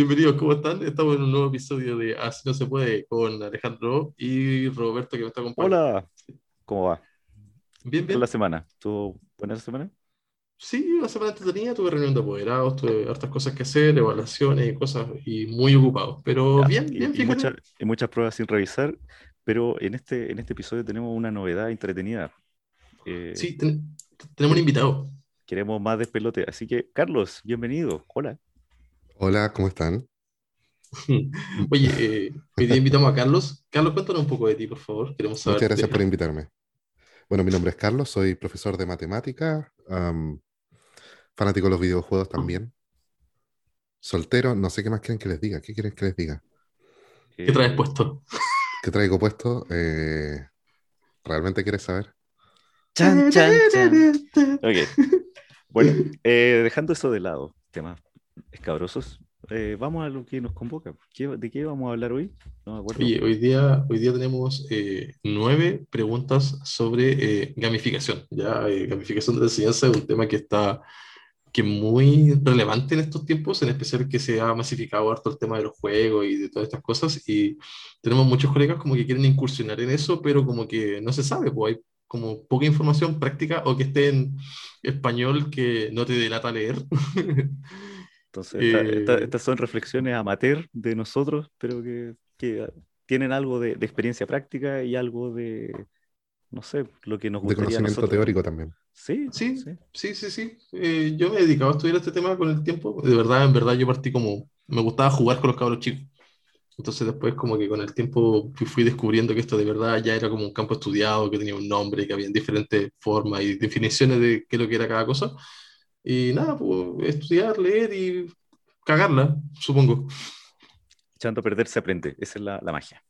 Bienvenidos, ¿cómo están? Estamos en un nuevo episodio de Así no se puede con Alejandro y Roberto que me está acompañando. Hola, ¿cómo va? Bien, ¿Qué bien. la semana? ¿Tuvo buena semana? Sí, una semana entretenida, tuve reunión de apoderados, tuve hartas cosas que hacer, evaluaciones y cosas, y muy ocupado. Pero Ya, bien, y, bien, y muchas, y muchas pruebas sin revisar, pero en este, en este episodio tenemos una novedad entretenida. Eh, Sí, ten- tenemos un invitado. Queremos más despelote, así que Carlos, bienvenido. Hola. Hola, ¿cómo están? Oye, eh, hoy día invitamos a Carlos. Carlos, cuéntanos un poco de ti, por favor. Queremos saber. Muchas gracias de- por invitarme. Bueno, mi nombre es Carlos, soy profesor de matemática, fanático de los videojuegos también. Soltero, no sé qué más quieren que les diga. ¿Qué quieren que les diga? ¿Qué traes Eh, puesto? ¿Qué traigo puesto? Eh, ¿realmente quieres saber? Chan, chan, chan. Ok. Bueno, eh, dejando eso de lado, temas escabrosos, eh, vamos a lo que nos convoca. ¿Qué- ¿De qué vamos a hablar hoy? No me acuerdo. Oye, hoy día, hoy día tenemos eh, nueve preguntas sobre eh, gamificación. Ya, eh, gamificación de la enseñanza es un tema que está que muy relevante en estos tiempos, en especial que se ha masificado harto el tema de los juegos y de todas estas cosas. Y tenemos muchos colegas como que quieren incursionar en eso, pero como que no se sabe, pues hay como poca información práctica o que esté en español que no te delata leer. Entonces, esta- esta- Eh, estas son reflexiones amateur de nosotros, pero que, que tienen algo de, de experiencia práctica y algo de, no sé, lo que nos De gustaría a conocimiento nosotros. teórico también. Sí, Sí, sí. sí, sí, sí. Eh, yo me he dedicado a estudiar este tema con el tiempo. De verdad, en verdad, yo partí como, me gustaba jugar con los cabros chicos. Entonces después como que con el tiempo fui, fui descubriendo que esto de verdad ya era como un campo estudiado, que tenía un nombre, que había diferentes formas y definiciones de qué es lo que era cada cosa. Y nada, pues estudiar, leer y cagarla, supongo. Echando a perder se aprende. Esa es la, la magia.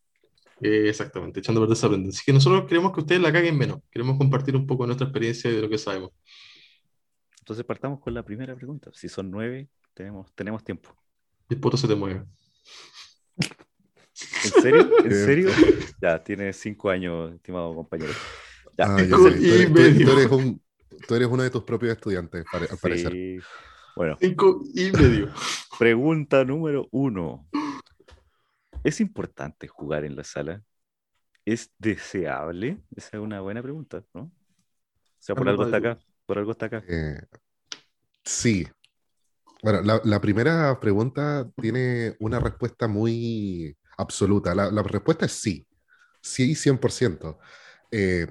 Eh, exactamente, echando a perder se aprende. Así que nosotros queremos que ustedes la caguen menos. Queremos compartir un poco nuestra experiencia de lo que sabemos. Entonces partamos con la primera pregunta. Si son nueve, tenemos, tenemos tiempo. Y el poto se te mueve. ¿En serio? ¿En serio? Ya, tiene cinco años, estimado compañero. Ya. Ah, ya Cinco sé. Tú y eres, tú- medio. tú eres un, tú eres uno de tus propios estudiantes, pare- al parecer. Sí. Bueno, Cinco y medio. pregunta número uno. ¿Es importante jugar en la sala? ¿Es deseable? Esa es una buena pregunta, ¿no? O sea, por Algo está acá. Por algo está acá. Eh, sí. Bueno, la, la primera pregunta tiene una respuesta muy absoluta. La, la respuesta es sí. Sí, 100%. Eh,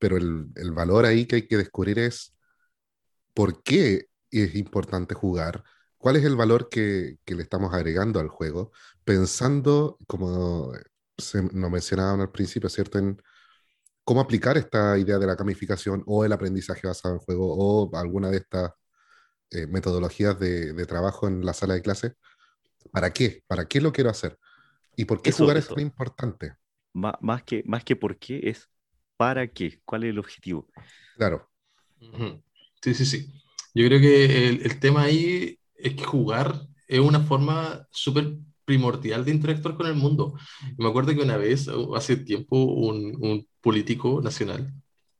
pero el, el valor ahí que hay que descubrir es por qué es importante jugar, cuál es el valor que, que le estamos agregando al juego, pensando, como se, nos mencionaban al principio, ¿cierto? En cómo aplicar esta idea de la gamificación o el aprendizaje basado en juego o alguna de estas eh, metodologías de, de trabajo en la sala de clase. ¿Para qué? ¿Para qué lo quiero hacer? ¿Y por qué Eso- jugar eso. es tan importante? Má- más, que, más que por qué, es para qué. ¿Cuál es el objetivo? Claro. Sí, sí, sí. Yo creo que el, el tema ahí es que jugar es una forma súper primordial de interactuar con el mundo. Me acuerdo que una vez, hace tiempo, un, un político nacional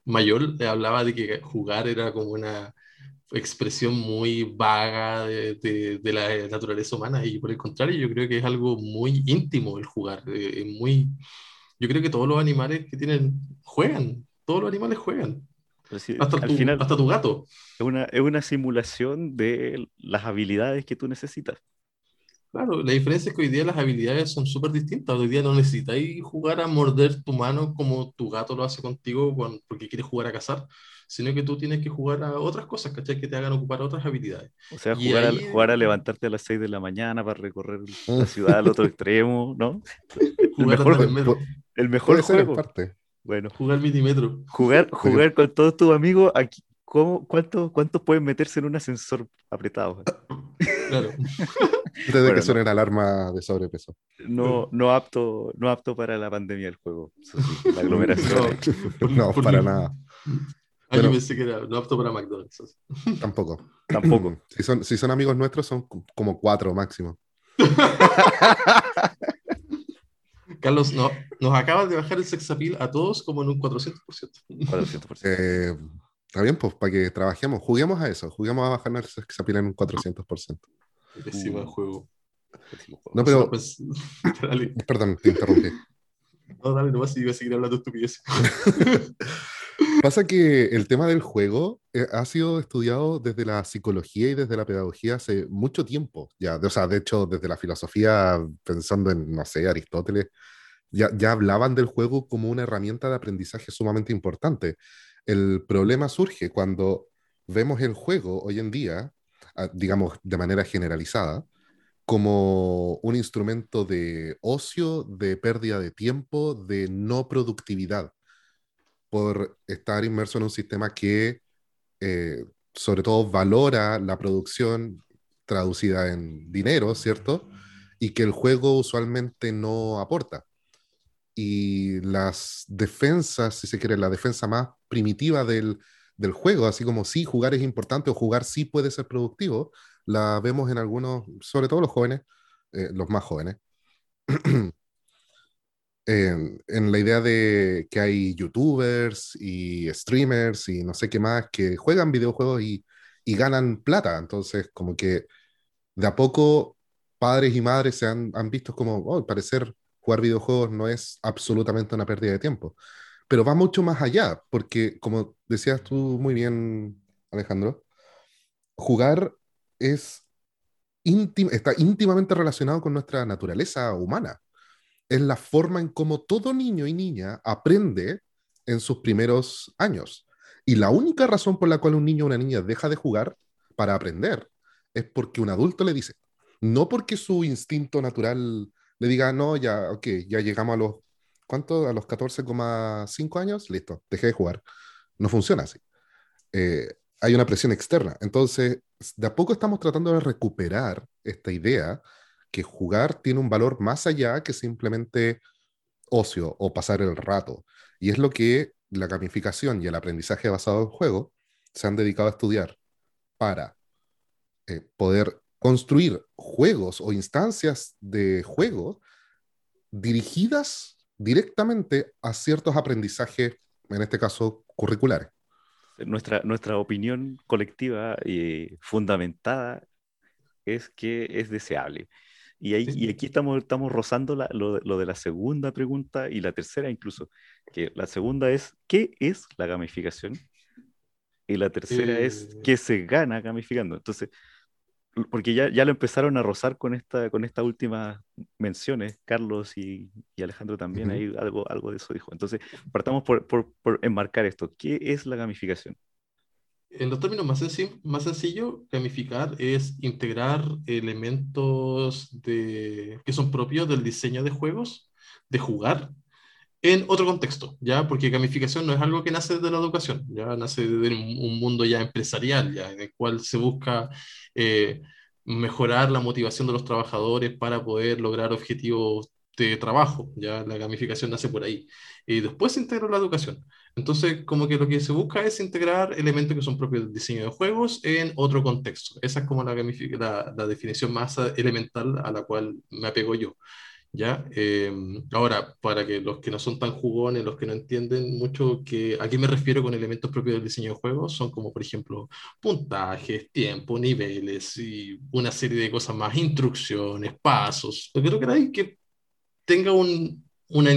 mayor le hablaba de que jugar era como una expresión muy vaga de, de- de la naturaleza humana y por el contrario, yo creo que es algo muy íntimo el jugar. eh, es muy... Yo creo que todos los animales que tienen juegan, todos los animales juegan. Si Hasta al tu, final hasta tu gato. es una, es una simulación de las habilidades que tú necesitas. Claro, la diferencia es que hoy día las habilidades son súper distintas. Hoy día no necesitáis jugar a morder tu mano como tu gato lo hace contigo cuando- porque quieres jugar a cazar, sino que tú tienes que jugar a otras cosas, ¿cachai? Que te hagan ocupar otras habilidades. O sea, Y jugar, a, jugar a levantarte a las 6 de la mañana para recorrer la ciudad al otro extremo, ¿no? Jugar mejor, pu- el mejor puede ser en juego. parte. Bueno, jugar minimetro. jugar, jugar con todos tus amigos, aquí, ¿cómo, cuántos, ¿cuántos pueden meterse en un ascensor apretado? Claro. Antes de Bueno, que no. suene la alarma de sobrepeso. No, no, apto, no apto para la pandemia del juego. Sí, la aglomeración. por- No, por para nada. Ah, yo Bueno. pensé que era no apto para McDonald's. así. Tampoco. Tampoco. Si son, si son amigos nuestros, son como cuatro máximo. Carlos, no, nos acabas de bajar el sexapil a todos como en un 400%. 400%. Eh, Está bien, pues para que trabajemos. Juguemos a eso. Juguemos a bajarnos el sexapil en un 400%. Pésimo Uh. juego. No, pero. Pues, perdón, te interrumpí. No, dale, nomás iba a seguir hablando estupidez. Pasa que el tema del juego eh, ha sido estudiado desde la psicología y desde la pedagogía hace mucho tiempo. Ya, o sea, de hecho, desde la filosofía, pensando en, no sé, Aristóteles, ya, ya hablaban del juego como una herramienta de aprendizaje sumamente importante. El problema surge cuando vemos el juego hoy en día, ah, digamos de manera generalizada, como un instrumento de ocio, de pérdida de tiempo, de no productividad, por estar inmerso en un sistema que eh, sobre todo valora la producción traducida en dinero, ¿cierto? Y que el juego usualmente no aporta. Y las defensas, si se quiere, la defensa más primitiva del, del juego, así como sí, jugar es importante o jugar sí puede ser productivo, la vemos en algunos, sobre todo los jóvenes, eh, los más jóvenes, en, la idea de que hay youtubers y streamers y no sé qué más que juegan videojuegos y, y ganan plata. Entonces, como que de a poco padres y madres se han, han visto como, oh, al parecer jugar videojuegos no es absolutamente una pérdida de tiempo. Pero va mucho más allá, porque como decías tú muy bien, Alejandro, jugar es está íntimamente relacionado con nuestra naturaleza humana. Es la forma en cómo todo niño y niña aprende en sus primeros años. Y la única razón por la cual un niño o una niña deja de jugar para aprender es porque un adulto le dice, no porque su instinto natural le diga, no, ya, ok, ya llegamos a los, ¿cuánto? A los 14,5 años, listo, dejé de jugar. No funciona así. Eh, hay una presión externa. Entonces, de a poco estamos tratando de recuperar esta idea que jugar tiene un valor más allá que simplemente ocio o pasar el rato. Y es lo que la gamificación y el aprendizaje basado en juego se han dedicado a estudiar para eh, poder construir juegos o instancias de juego dirigidas directamente a ciertos aprendizajes, en este caso curriculares nuestra, nuestra opinión colectiva y fundamentada es que es deseable. Y, ahí, y aquí estamos, estamos rozando lo, lo, de la segunda pregunta y la tercera incluso, que la segunda es, ¿qué es la gamificación? Y la tercera es, eh. ¿qué se gana gamificando? Entonces, porque ya, ya lo empezaron a rozar con, esta, con estas últimas menciones, Carlos y, y Alejandro también, ahí algo, algo de eso dijo. Entonces, partamos por, por, por, enmarcar esto. ¿Qué es la gamificación? En los términos más, más sencillos, gamificar es integrar elementos de, que son propios del diseño de juegos, de jugar, en otro contexto, ¿ya? Porque gamificación no es algo que nace de la educación, ya nace de un mundo ya empresarial, ya, en el cual se busca eh, mejorar la motivación de los trabajadores para poder lograr objetivos de trabajo, ya la gamificación nace por ahí. Y después se integra la educación. Entonces, como que lo que se busca es integrar elementos que son propios del diseño de juegos en otro contexto. Esa es como la, la, la definición más elemental a la cual me apego yo. ¿ya? Em, ahora, para que los que no son tan jugones, los que no entienden mucho que, a qué me refiero con elementos propios del diseño de juegos, son como, por ejemplo, puntajes, tiempo, niveles y una serie de cosas más, instrucciones, pasos. Creo que hay que tenga un, una,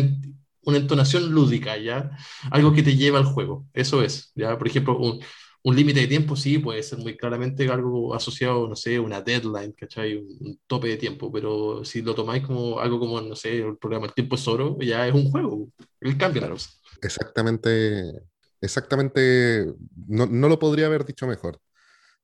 una entonación lúdica, ¿ya? Algo que te lleva al juego, eso es, ¿ya? Por ejemplo, un, un límite de tiempo sí puede ser muy claramente algo asociado, no sé, una deadline, ¿cachai? Un, tope de tiempo, pero si lo tomáis como algo como, no sé, el programa El tiempo es oro, ya es un juego, él cambia la cosa. Exactamente, exactamente, no, no lo podría haber dicho mejor.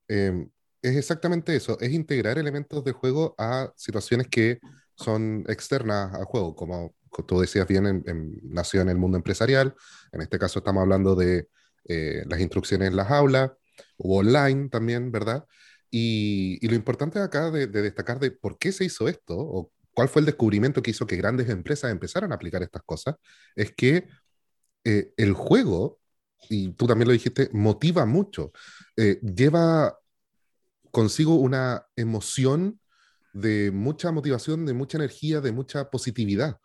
Em, es exactamente eso, es integrar elementos de juego a situaciones que son externas al juego, como tú decías bien, nació en el mundo empresarial, en este caso estamos hablando de eh, las instrucciones en las aulas o online también, ¿verdad? Y, lo importante acá de, destacar de por qué se hizo esto o cuál fue el descubrimiento que hizo que grandes empresas empezaran a aplicar estas cosas, es que eh, el juego, y tú también lo dijiste, motiva mucho, eh, lleva consigo una emoción de mucha motivación, de mucha energía, de mucha positividad.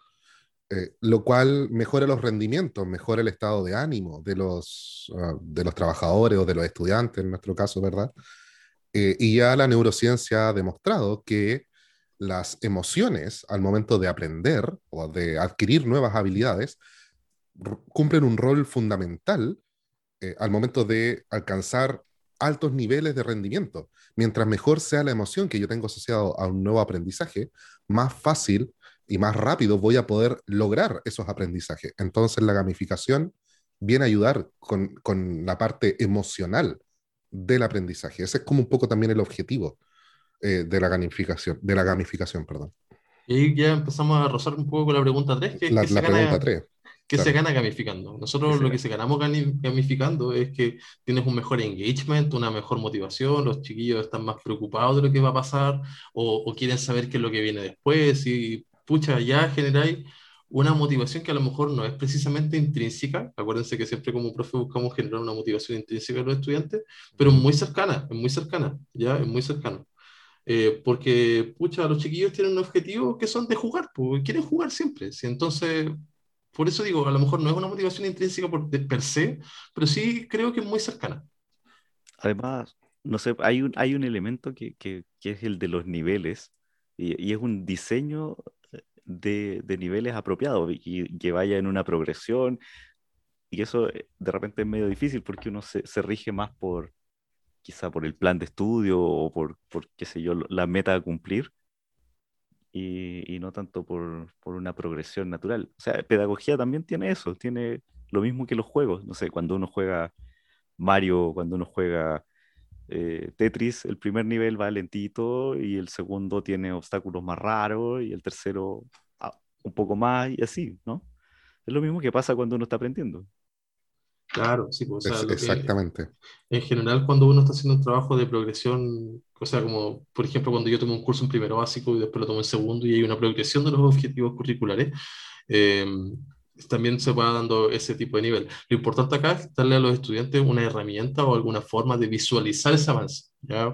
Eh, lo cual mejora los rendimientos, mejora el estado de ánimo de los, ah, de los trabajadores o de los estudiantes, en nuestro caso, ¿verdad? Eh, y ya la neurociencia ha demostrado que las emociones al momento de aprender o de adquirir nuevas habilidades cumplen un rol fundamental eh, al momento de alcanzar altos niveles de rendimiento. Mientras mejor sea la emoción que yo tengo asociado a un nuevo aprendizaje, más fácil y más rápido voy a poder lograr esos aprendizajes. Entonces la gamificación viene a ayudar con, con la parte emocional del aprendizaje. Ese es como un poco también el objetivo eh, de la gamificación, de la gamificación, perdón. Y ya empezamos a rozar un poco con la pregunta 3. Que, la, que la pregunta 3. ¿Qué se gana gamificando? Nosotros lo que se ganamos gamificando es que tienes un mejor engagement, una mejor motivación, los chiquillos están más preocupados de lo que va a pasar o, o quieren saber qué es lo que viene después pucha, ya generáis una motivación que a lo mejor no es precisamente intrínseca. Acuérdense que siempre como profe buscamos generar una motivación intrínseca a los estudiantes, pero muy cercana, es muy cercana, ya es muy cercano. Eh, porque, pucha, los chiquillos tienen un objetivo que son de jugar, pues quieren jugar siempre. ¿sí? Entonces, por eso digo, a lo mejor no es una motivación intrínseca por, de per se, pero sí creo que es muy cercana. Además, no sé, hay un, hay un elemento que, que, que es el de los niveles y, y, es un diseño de, de niveles apropiados y que vaya en una progresión. Y eso eh, de repente es medio difícil porque uno se, rige más por, quizá por el plan de estudio o por, por qué sé yo, la meta a cumplir y, no tanto por, por, una progresión natural. O sea, pedagogía también tiene eso, tiene lo mismo que los juegos. No sé, cuando uno juega Mario, cuando uno juega eh, Tetris, el primer nivel va lentito y el segundo tiene obstáculos más raros y el tercero un poco más y así, ¿no? Es lo mismo que pasa cuando uno está aprendiendo. Claro, sí, pues, o sea, exactamente. Que, en general, cuando uno está haciendo un trabajo de progresión, o sea, como por ejemplo cuando yo tomo un curso en primero básico y después lo tomo en segundo y hay una progresión de los objetivos curriculares, eh, también se va dando ese tipo de nivel. Lo importante acá es darle a los estudiantes una herramienta o alguna forma de visualizar ese avance.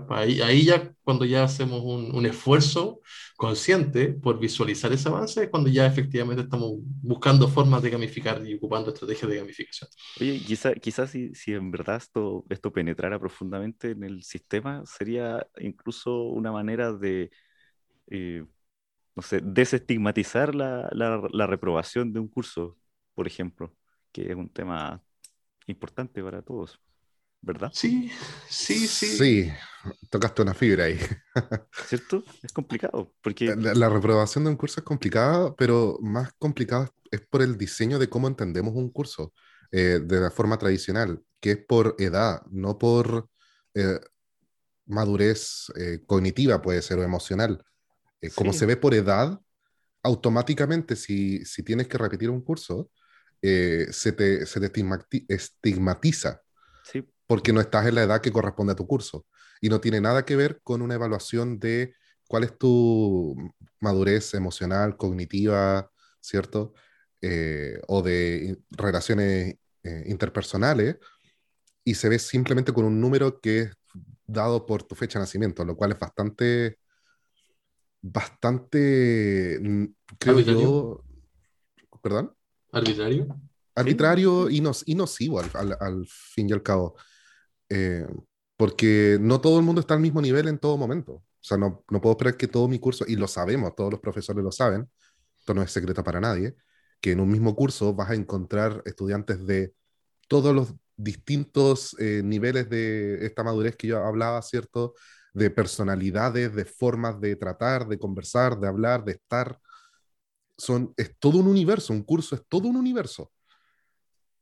Ahí, ahí ya cuando ya hacemos un, un, esfuerzo consciente por visualizar ese avance, es cuando ya efectivamente estamos buscando formas de gamificar y ocupando estrategias de gamificación. Oye, quizás quizá si, si en verdad esto, esto penetrara profundamente en el sistema, sería incluso una manera de... Eh, no sé, desestigmatizar la, la, la, reprobación de un curso, por ejemplo, que es un tema importante para todos, ¿verdad? Sí, sí, sí. Sí, tocaste una fibra ahí. ¿Cierto? Es complicado, porque... La, la reprobación de un curso es complicada, pero más complicada es por el diseño de cómo entendemos un curso eh, de la forma tradicional, que es por edad, no por eh, madurez eh, cognitiva, puede ser, o emocional. Eh, como se ve por edad, automáticamente si, si, tienes que repetir un curso, eh, se te, se te estigmatiza. Sí. Porque no estás en la edad que corresponde a tu curso. Y no tiene nada que ver con una evaluación de cuál es tu madurez emocional, cognitiva, ¿cierto? Eh, o de relaciones eh, interpersonales. Y se ve simplemente con un número que es dado por tu fecha de nacimiento, lo cual es bastante bastante, mm, creo ¿Arbitrario? yo, ¿perdón? ¿Arbitrario? Arbitrario sí. y, no, y nocivo al, al, al, fin y al cabo. Eh, porque no todo el mundo está al mismo nivel en todo momento. O sea, no, no puedo esperar que todo mi curso, y lo sabemos, todos los profesores lo saben, esto no es secreto para nadie, que en un mismo curso vas a encontrar estudiantes de todos los distintos eh, niveles de esta madurez que yo hablaba, ¿cierto? de personalidades, de formas de tratar, de conversar, de hablar, de estar. Son, es todo un universo, un curso es todo un universo.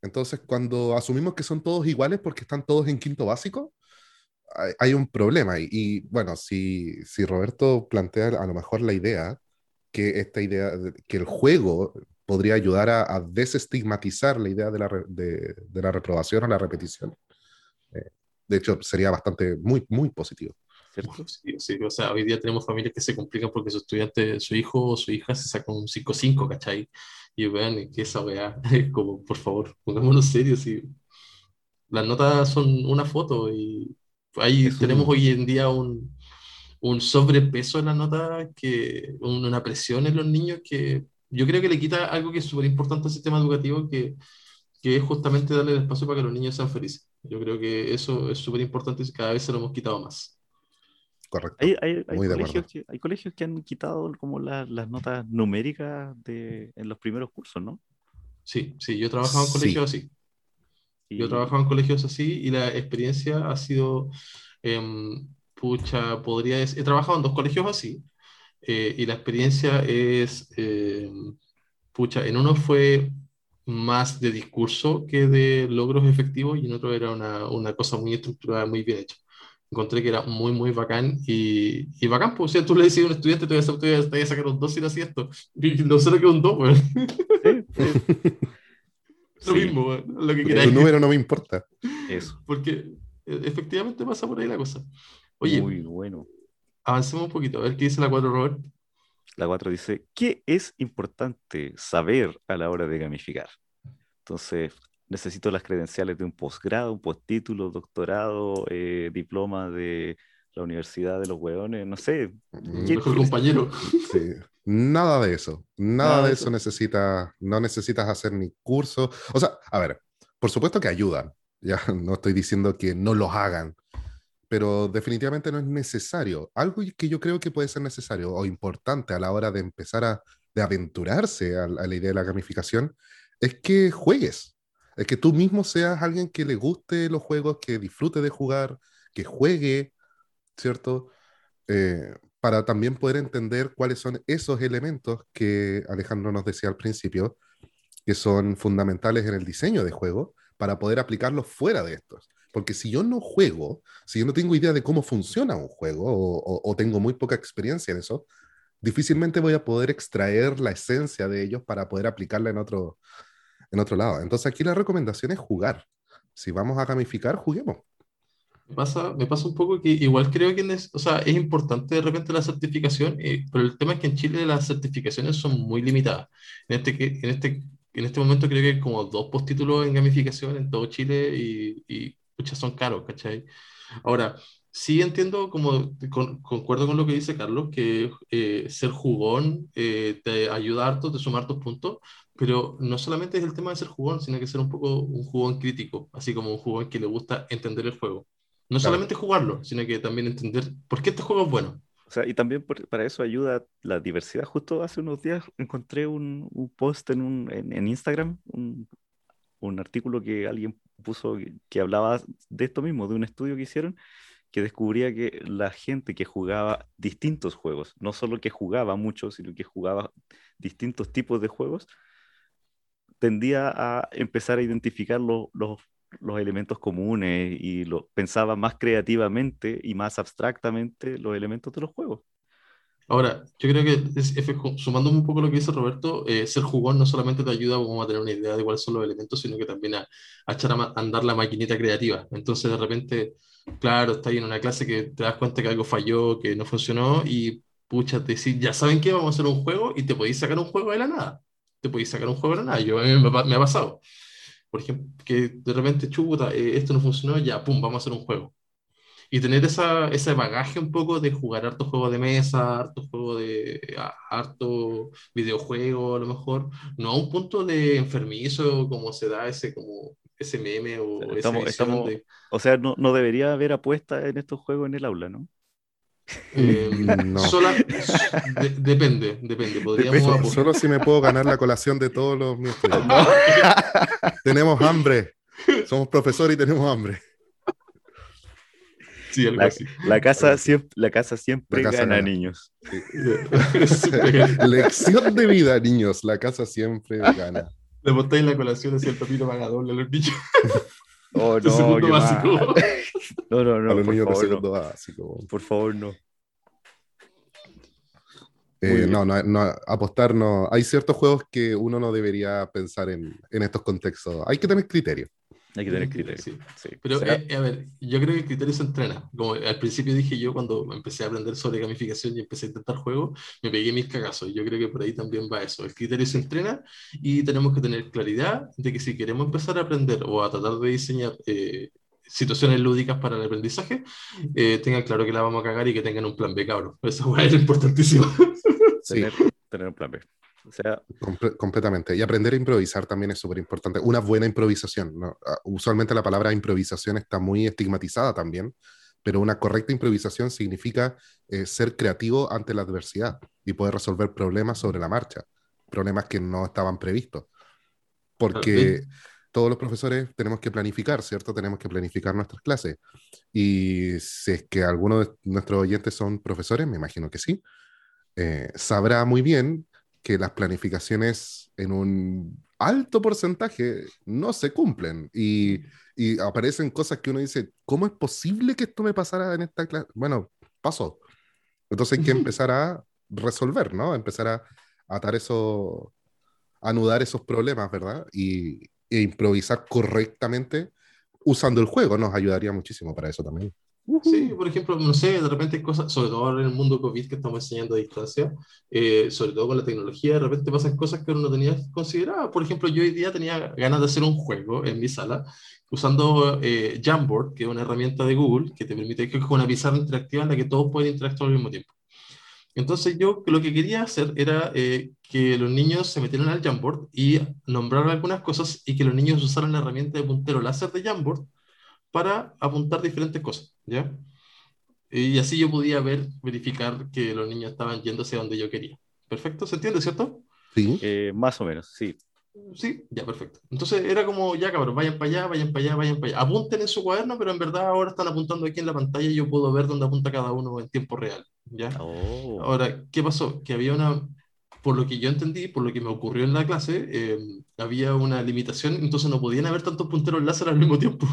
Entonces, cuando asumimos que son todos iguales porque están todos en quinto básico, hay, hay un problema. Y, y, bueno, si, si Roberto plantea a lo mejor la idea, que esta idea, que el juego podría ayudar a, a desestigmatizar la idea de la, re, de, de la reprobación o la repetición. Eh, de hecho, sería bastante, muy, muy positivo. ¿cierto? Sí, sí, o sea, hoy día tenemos familias que se complican porque su estudiante, su hijo o su hija se saca un 5-5, ¿cachai? Y vean que esa weá, como, por favor, pongámonos serios. Y las notas son una foto y ahí tenemos hoy en día un, un sobrepeso en las notas, que, una presión en los niños que yo creo que le quita algo que es súper importante al sistema educativo, que, que es justamente darle el espacio para que los niños sean felices. Yo creo que eso es súper importante y cada vez se lo hemos quitado más. Correcto. Hay, hay, colegios que, hay, colegios que, han quitado como las notas numéricas de, en los primeros cursos, ¿no? Sí, sí, yo he trabajado en colegios así. Yo he trabajado en colegios así y la experiencia ha sido, em, pucha, podría decir, he trabajado en dos colegios así eh, y la experiencia es, em, pucha, en uno fue más de discurso que de logros efectivos y en otro era una, una cosa muy estructurada, muy bien hecha encontré que era muy, muy bacán y, y bacán, pues, o tú le decías a un estudiante, te voy a, sacar un 2 si no hacía esto, y no sé lo que es un 2, güey. lo mismo, güey, lo que quieras. Tu número no me importa. Eso. Porque e, efectivamente pasa por ahí la cosa. Oye, muy bueno. Avancemos un poquito, a ver qué dice la 4, Robert. La 4 dice, ¿qué es importante saber a la hora de gamificar? Entonces, necesito las credenciales de un posgrado, un postítulo, doctorado, eh, diploma de la Universidad de los Hueones, no sé. Mm, mejor compañero. Sí. Nada de eso. Nada, de eso, necesitas, no necesitas hacer ni curso. O sea, a ver, por supuesto que ayudan. Ya no estoy diciendo que no los hagan, pero definitivamente no es necesario. Algo que yo creo que puede ser necesario o importante a la hora de empezar a de aventurarse a la idea de la gamificación es que juegues es que tú mismo seas alguien que le guste los juegos, que disfrute de jugar, que juegue, ¿cierto? Eh, para también poder entender cuáles son esos elementos que Alejandro nos decía al principio, que son fundamentales en el diseño de juego, para poder aplicarlos fuera de estos. Porque si yo no juego, si yo no tengo idea de cómo funciona un juego o, o tengo muy poca experiencia en eso, difícilmente voy a poder extraer la esencia de ellos para poder aplicarla en otro, en otro lado. Entonces aquí la recomendación es jugar. Si vamos a gamificar, juguemos. Me pasa, me pasa un poco que igual creo que es, o sea, es importante de repente la certificación, eh, pero el tema es que en Chile las certificaciones son muy limitadas. En este, en este, en este momento creo que hay como dos postítulos en gamificación en todo Chile y, y muchas son caros, ¿cachai? Ahora, sí entiendo, como concuerdo con lo que dice Carlos, que eh, ser jugón eh, te ayuda harto, te suma hartos puntos, pero no solamente es el tema de ser jugón, sino que ser un poco un jugón crítico, así como un jugón que le gusta entender el juego. No solamente jugarlo, sino que también entender por qué este juego es bueno. O sea, y también para eso ayuda la diversidad. Justo hace unos días encontré un, un post en, un, en, Instagram, un, un, artículo que alguien puso que, que hablaba de esto mismo, de un estudio que hicieron, que descubría que la gente que jugaba distintos juegos, no solo que jugaba mucho, sino que jugaba distintos tipos de juegos, tendía a empezar a identificar los, los, elementos comunes y lo, pensaba más creativamente y más abstractamente los elementos de los juegos. Ahora, yo creo que es, sumando un poco lo que dice Roberto, eh, ser jugón no solamente te ayuda a tener una idea de cuáles son los elementos, sino que también a, echar a andar la maquinita creativa. Entonces, de repente, claro, estás en una clase que te das cuenta que algo falló, que no funcionó, y pucha, te decís, ya saben qué, vamos a hacer un juego, y te podéis sacar un juego de la nada te podéis sacar un juego de nada. Yo, a mí me, ha pasado. Por ejemplo, que de repente, chuta, eh, esto no funcionó, ya, pum, vamos a hacer un juego. Y tener esa, ese bagaje un poco de jugar harto juego de mesa, harto juego de. harto videojuego, a lo mejor. No a un punto de enfermizo, como se da ese, como ese meme o estamos, estamos, O sea, no, no debería haber apuesta en estos juegos en el aula, ¿no? Eh, no. depende, depende. Podríamos Solo si me puedo ganar la colación de todos los míos. tenemos hambre. Somos profesores y tenemos hambre. Sí, la, la, casa siempre, la casa siempre gana, niños. Lección de vida, niños. La casa siempre gana. Le botáis la colación hacia el papito doble a los niños. Oh, no, segundo básico. No, no, no. A los niños de segundo básico. Por favor, no. Eh, no, no, no, apostar no. Hay ciertos juegos que uno no debería pensar en, en estos contextos. Hay que tener criterio. Hay que tener criterio. Sí. sí. Pero, eh, a ver, yo creo que el criterio se entrena. Como al principio dije yo, cuando empecé a aprender sobre gamificación y empecé a intentar juegos, me pegué mis cagazos. Yo creo que por ahí también va eso. El criterio se entrena y tenemos que tener claridad de que si queremos empezar a aprender o a tratar de diseñar eh, situaciones lúdicas para el aprendizaje, eh, tengan claro que la vamos a cagar y que tengan un plan B, cabrón. Eso es importantísimo. Tener, tener un plan B. O sea, completamente. Y aprender a improvisar también es súper importante. Una buena improvisación. Ah, usualmente la palabra improvisación está muy estigmatizada también, pero una correcta improvisación significa eh, ser creativo ante la adversidad y poder resolver problemas sobre la marcha, problemas que no estaban previstos. Porque todos los profesores tenemos que planificar, ¿cierto? Tenemos que planificar nuestras clases. Y si es que algunos de nuestros oyentes son profesores, me imagino que sí, eh, sabrá muy bien que las planificaciones en un alto porcentaje no se cumplen y, y, aparecen cosas que uno dice, ¿cómo es posible que esto me pasara en esta clase? Bueno, pasó. Entonces hay que empezar a resolver, ¿no? Empezar a, atar eso, anudar esos problemas, ¿verdad? Y, e improvisar correctamente usando el juego nos ayudaría muchísimo para eso también. Sí, por ejemplo, no sé, de repente hay cosas, sobre todo en el mundo COVID que estamos enseñando a distancia, eh, sobre todo con la tecnología, de repente pasan cosas que uno no tenía considerado. Por ejemplo, yo hoy día tenía ganas de hacer un juego en mi sala usando eh, Jamboard, que es una herramienta de Google que te permite que es una pizarra interactiva en la que todos pueden interactuar al mismo tiempo. Entonces yo lo que quería hacer era eh, que los niños se metieran al Jamboard y nombraran algunas cosas y que los niños usaran la herramienta de puntero láser de Jamboard para apuntar diferentes cosas, ¿ya? Y así yo podía ver, verificar que los niños estaban yendo hacia donde yo quería. ¿Perfecto? ¿Se entiende, cierto? Sí. Eh, más o menos, sí. Sí, ya, perfecto. Entonces era como, ya cabrón, vayan para allá, vayan para allá, vayan para allá. Apunten en su cuaderno, pero en verdad ahora están apuntando aquí en la pantalla y yo puedo ver dónde apunta cada uno en tiempo real. ¿ya? Oh. Ahora, ¿qué pasó? Que había una, por lo que yo entendí, por lo que me ocurrió en la clase, eh, había una limitación, entonces no podían haber tantos punteros láser al mismo tiempo.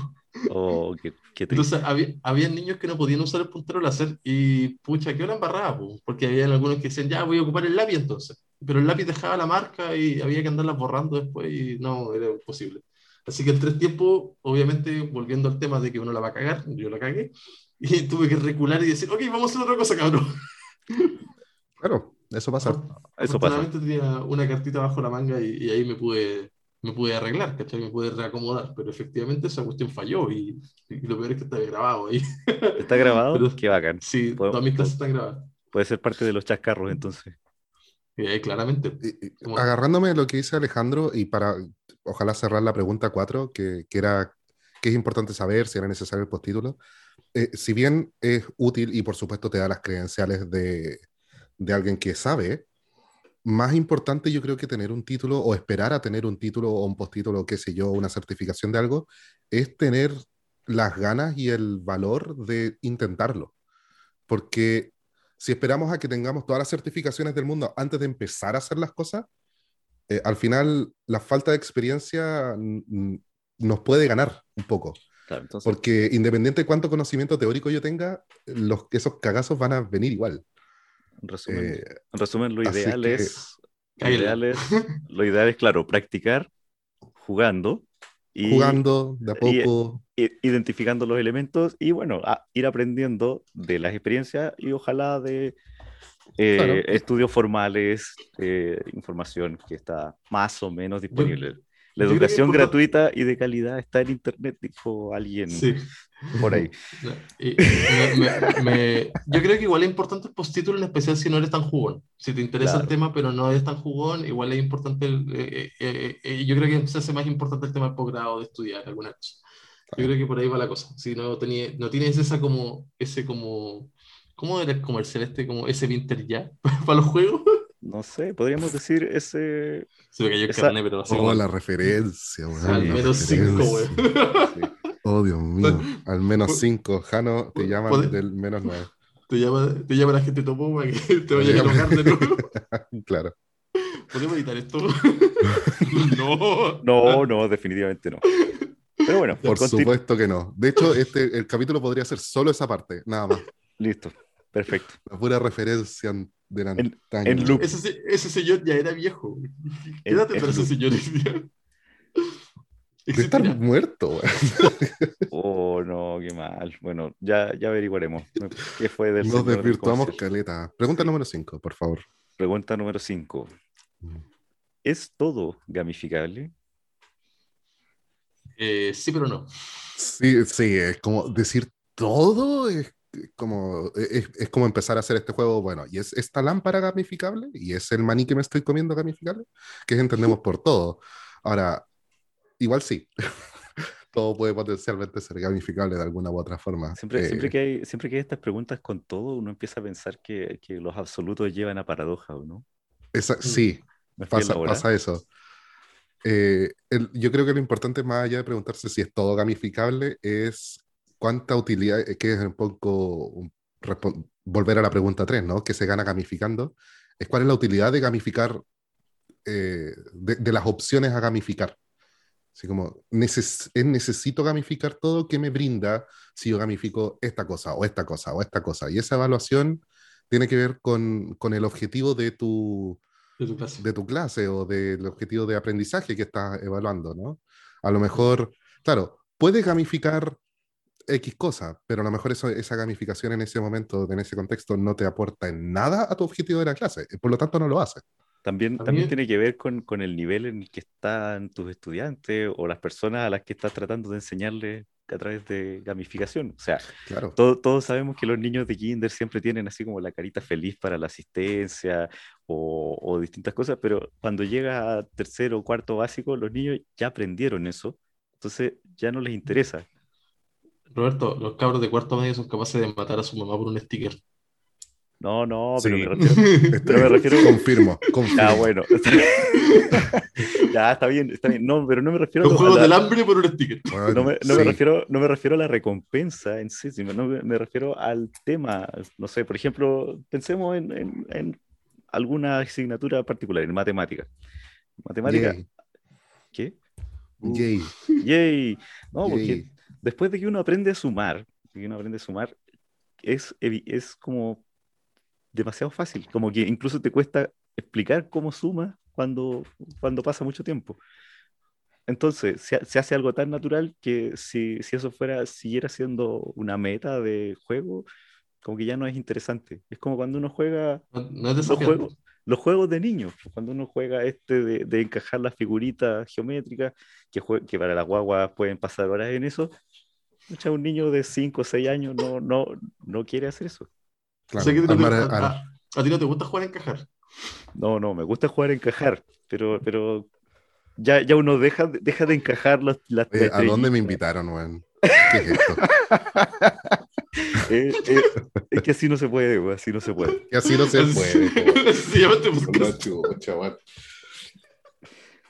Oh, qué, entonces había, había, niños que no podían usar el puntero láser y pucha, qué hora embarrada, porque había algunos que decían, ya voy a ocupar el lápiz entonces. Pero el lápiz dejaba la marca y había que andarla borrando después y no, era imposible. Así que en tres tiempos, obviamente, volviendo al tema de que uno la va a cagar, yo la cagué, y tuve que recular y decir, ok, vamos a hacer otra cosa, cabrón. Claro, eso pasa. Eso pasa. tenía una cartita bajo la manga y, ahí me pude, me pude arreglar, ¿cachai? Me pude reacomodar, pero efectivamente esa cuestión falló y, lo peor es que está grabado ahí. ¿Está grabado? pero, Qué bacán. Sí, todas mis clases están grabadas. Puede ser parte de los chascarros entonces. Sí, claramente. Agarrándome de lo que dice Alejandro y para ojalá cerrar la pregunta 4, que, que era qué es importante saber, si era necesario el postítulo. Eh, si bien es útil y por supuesto te da las credenciales de, de alguien que sabe, más importante yo creo que tener un título o esperar a tener un título o un postítulo, qué sé yo, una certificación de algo, es tener las ganas y el valor de intentarlo. Porque si esperamos a que tengamos todas las certificaciones del mundo antes de empezar a hacer las cosas, eh, al final la falta de experiencia nos puede ganar un poco. Porque independiente de cuánto conocimiento teórico yo tenga, los, esos cagazos van a venir igual. En resumen, eh, en resumen lo, ideal es, lo, ideal es, lo ideal es, claro, practicar jugando. Y, jugando de a poco. identificando los elementos y bueno, ir aprendiendo de las experiencias y ojalá de eh, estudios formales, eh, información que está más o menos disponible. La educación gratuita y de calidad está en internet, dijo alguien por ahí. yo creo que igual es importante el postítulo, en especial si no eres tan jugón. Si te interesa el tema, pero no eres tan jugón, igual es importante. El, eh, eh, eh, yo creo que se hace más importante el tema del posgrado, de estudiar alguna cosa. Yo creo que por ahí va la cosa. Si no, tenía, no tienes esa como, ese como, ¿cómo era el celeste? Como ese winter ya para los juegos no sé, podríamos decir ese. Se me cayó esa... pero así. Oh, la referencia, weón. Al menos cinco, weón. Oh, Dios mío. Al menos cinco. Jano, te llaman del menos nueve. Te llama, te llama la gente topo para que te vaya a alojar de nuevo. claro. ¿Podemos editar esto? no. No, no, definitivamente no. Pero bueno, por supuesto que no. De hecho, este, el capítulo podría ser solo esa parte, nada más. Listo, perfecto. La pura referencia en, en ese, ese, señor ya era viejo. Quédate para ese señor. De estar muerto. oh, no, qué mal. Bueno, ya, ya averiguaremos. ¿Qué fue del Nos desvirtuamos caleta. Pregunta número 5, por favor. Pregunta número 5. Mm. ¿Es todo gamificable? Eh, sí, pero no. Sí, sí, es como decir todo es como, e, es, como empezar a hacer este juego, bueno, y es esta lámpara gamificable, y es el maní que me estoy comiendo gamificable, que entendemos por todo. Ahora, igual sí, todo puede potencialmente ser gamificable de alguna u otra forma. Siempre, siempre, que, hay, siempre que hay estas preguntas con todo, uno empieza a pensar que, que los absolutos llevan a paradoja, ¿no? Esa, sí, pasa, pasa, eso. Eh, yo creo que lo importante, más allá de preguntarse si es todo gamificable, es cuánta utilidad, eh, que es un poco volver a la pregunta 3, ¿no? ¿Qué se gana gamificando? Es cuál es la utilidad de gamificar, eh, de, las opciones a gamificar. Así como, neces necesito gamificar todo, ¿qué me brinda si yo gamifico esta cosa, o esta cosa, o esta cosa? Y esa evaluación tiene que ver con, con el objetivo de tu, de tu clase. o del objetivo de aprendizaje que estás evaluando, ¿no? A lo mejor, claro, puedes gamificar X cosa, pero a lo mejor eso, esa gamificación en ese momento, en ese contexto, no te aporta en nada a tu objetivo de la clase, por lo tanto no lo hace. También, también tiene que ver con, con, el nivel en el que están tus estudiantes o las personas a las que estás tratando de enseñarles a través de gamificación. O sea, claro. todos sabemos que los niños de kinder siempre tienen así como la carita feliz para la asistencia o, o distintas cosas, pero cuando llega a tercero o cuarto básico, los niños ya aprendieron eso, entonces ya no les interesa. Roberto, los cabros de cuarto medio son capaces de matar a su mamá por un sticker. No, no, pero, me refiero, pero me refiero. Confirmo, confirmo. Ah, bueno. ya, está bien, está bien. No, pero no me refiero a. Un juego del hambre por un sticker. no, me, no me, refiero, no me refiero a la recompensa en sí, sino me, me, refiero al tema. No sé, por ejemplo, pensemos en, en, en alguna asignatura particular, en matemática. Matemática. Yay. ¿Qué? Yay. Yay. No, porque después de que uno aprende a sumar, de que uno aprende a sumar, es, es como demasiado fácil, como que incluso te cuesta explicar cómo suma cuando, cuando pasa mucho tiempo. Entonces, se, se hace algo tan natural que si, si, eso fuera, siguiera siendo una meta de juego, como que ya no es interesante. Es como cuando uno juega los, juegos, los juegos de niños, cuando uno juega este de, de encajar las figuritas geométricas, que, que para las guaguas pueden pasar horas en eso, un niño de 5 o 6 años no, no, no quiere hacer eso. Claro, a, ti no te gusta jugar a encajar. No, no, me gusta jugar a encajar, pero, pero ya, ya uno deja, deja de encajar las, las ¿A dónde me invitaron, weón? ¿Qué es esto? Eh, eh, es que así no se puede, weón, así no se puede. Que así no se puede. sí, chaval.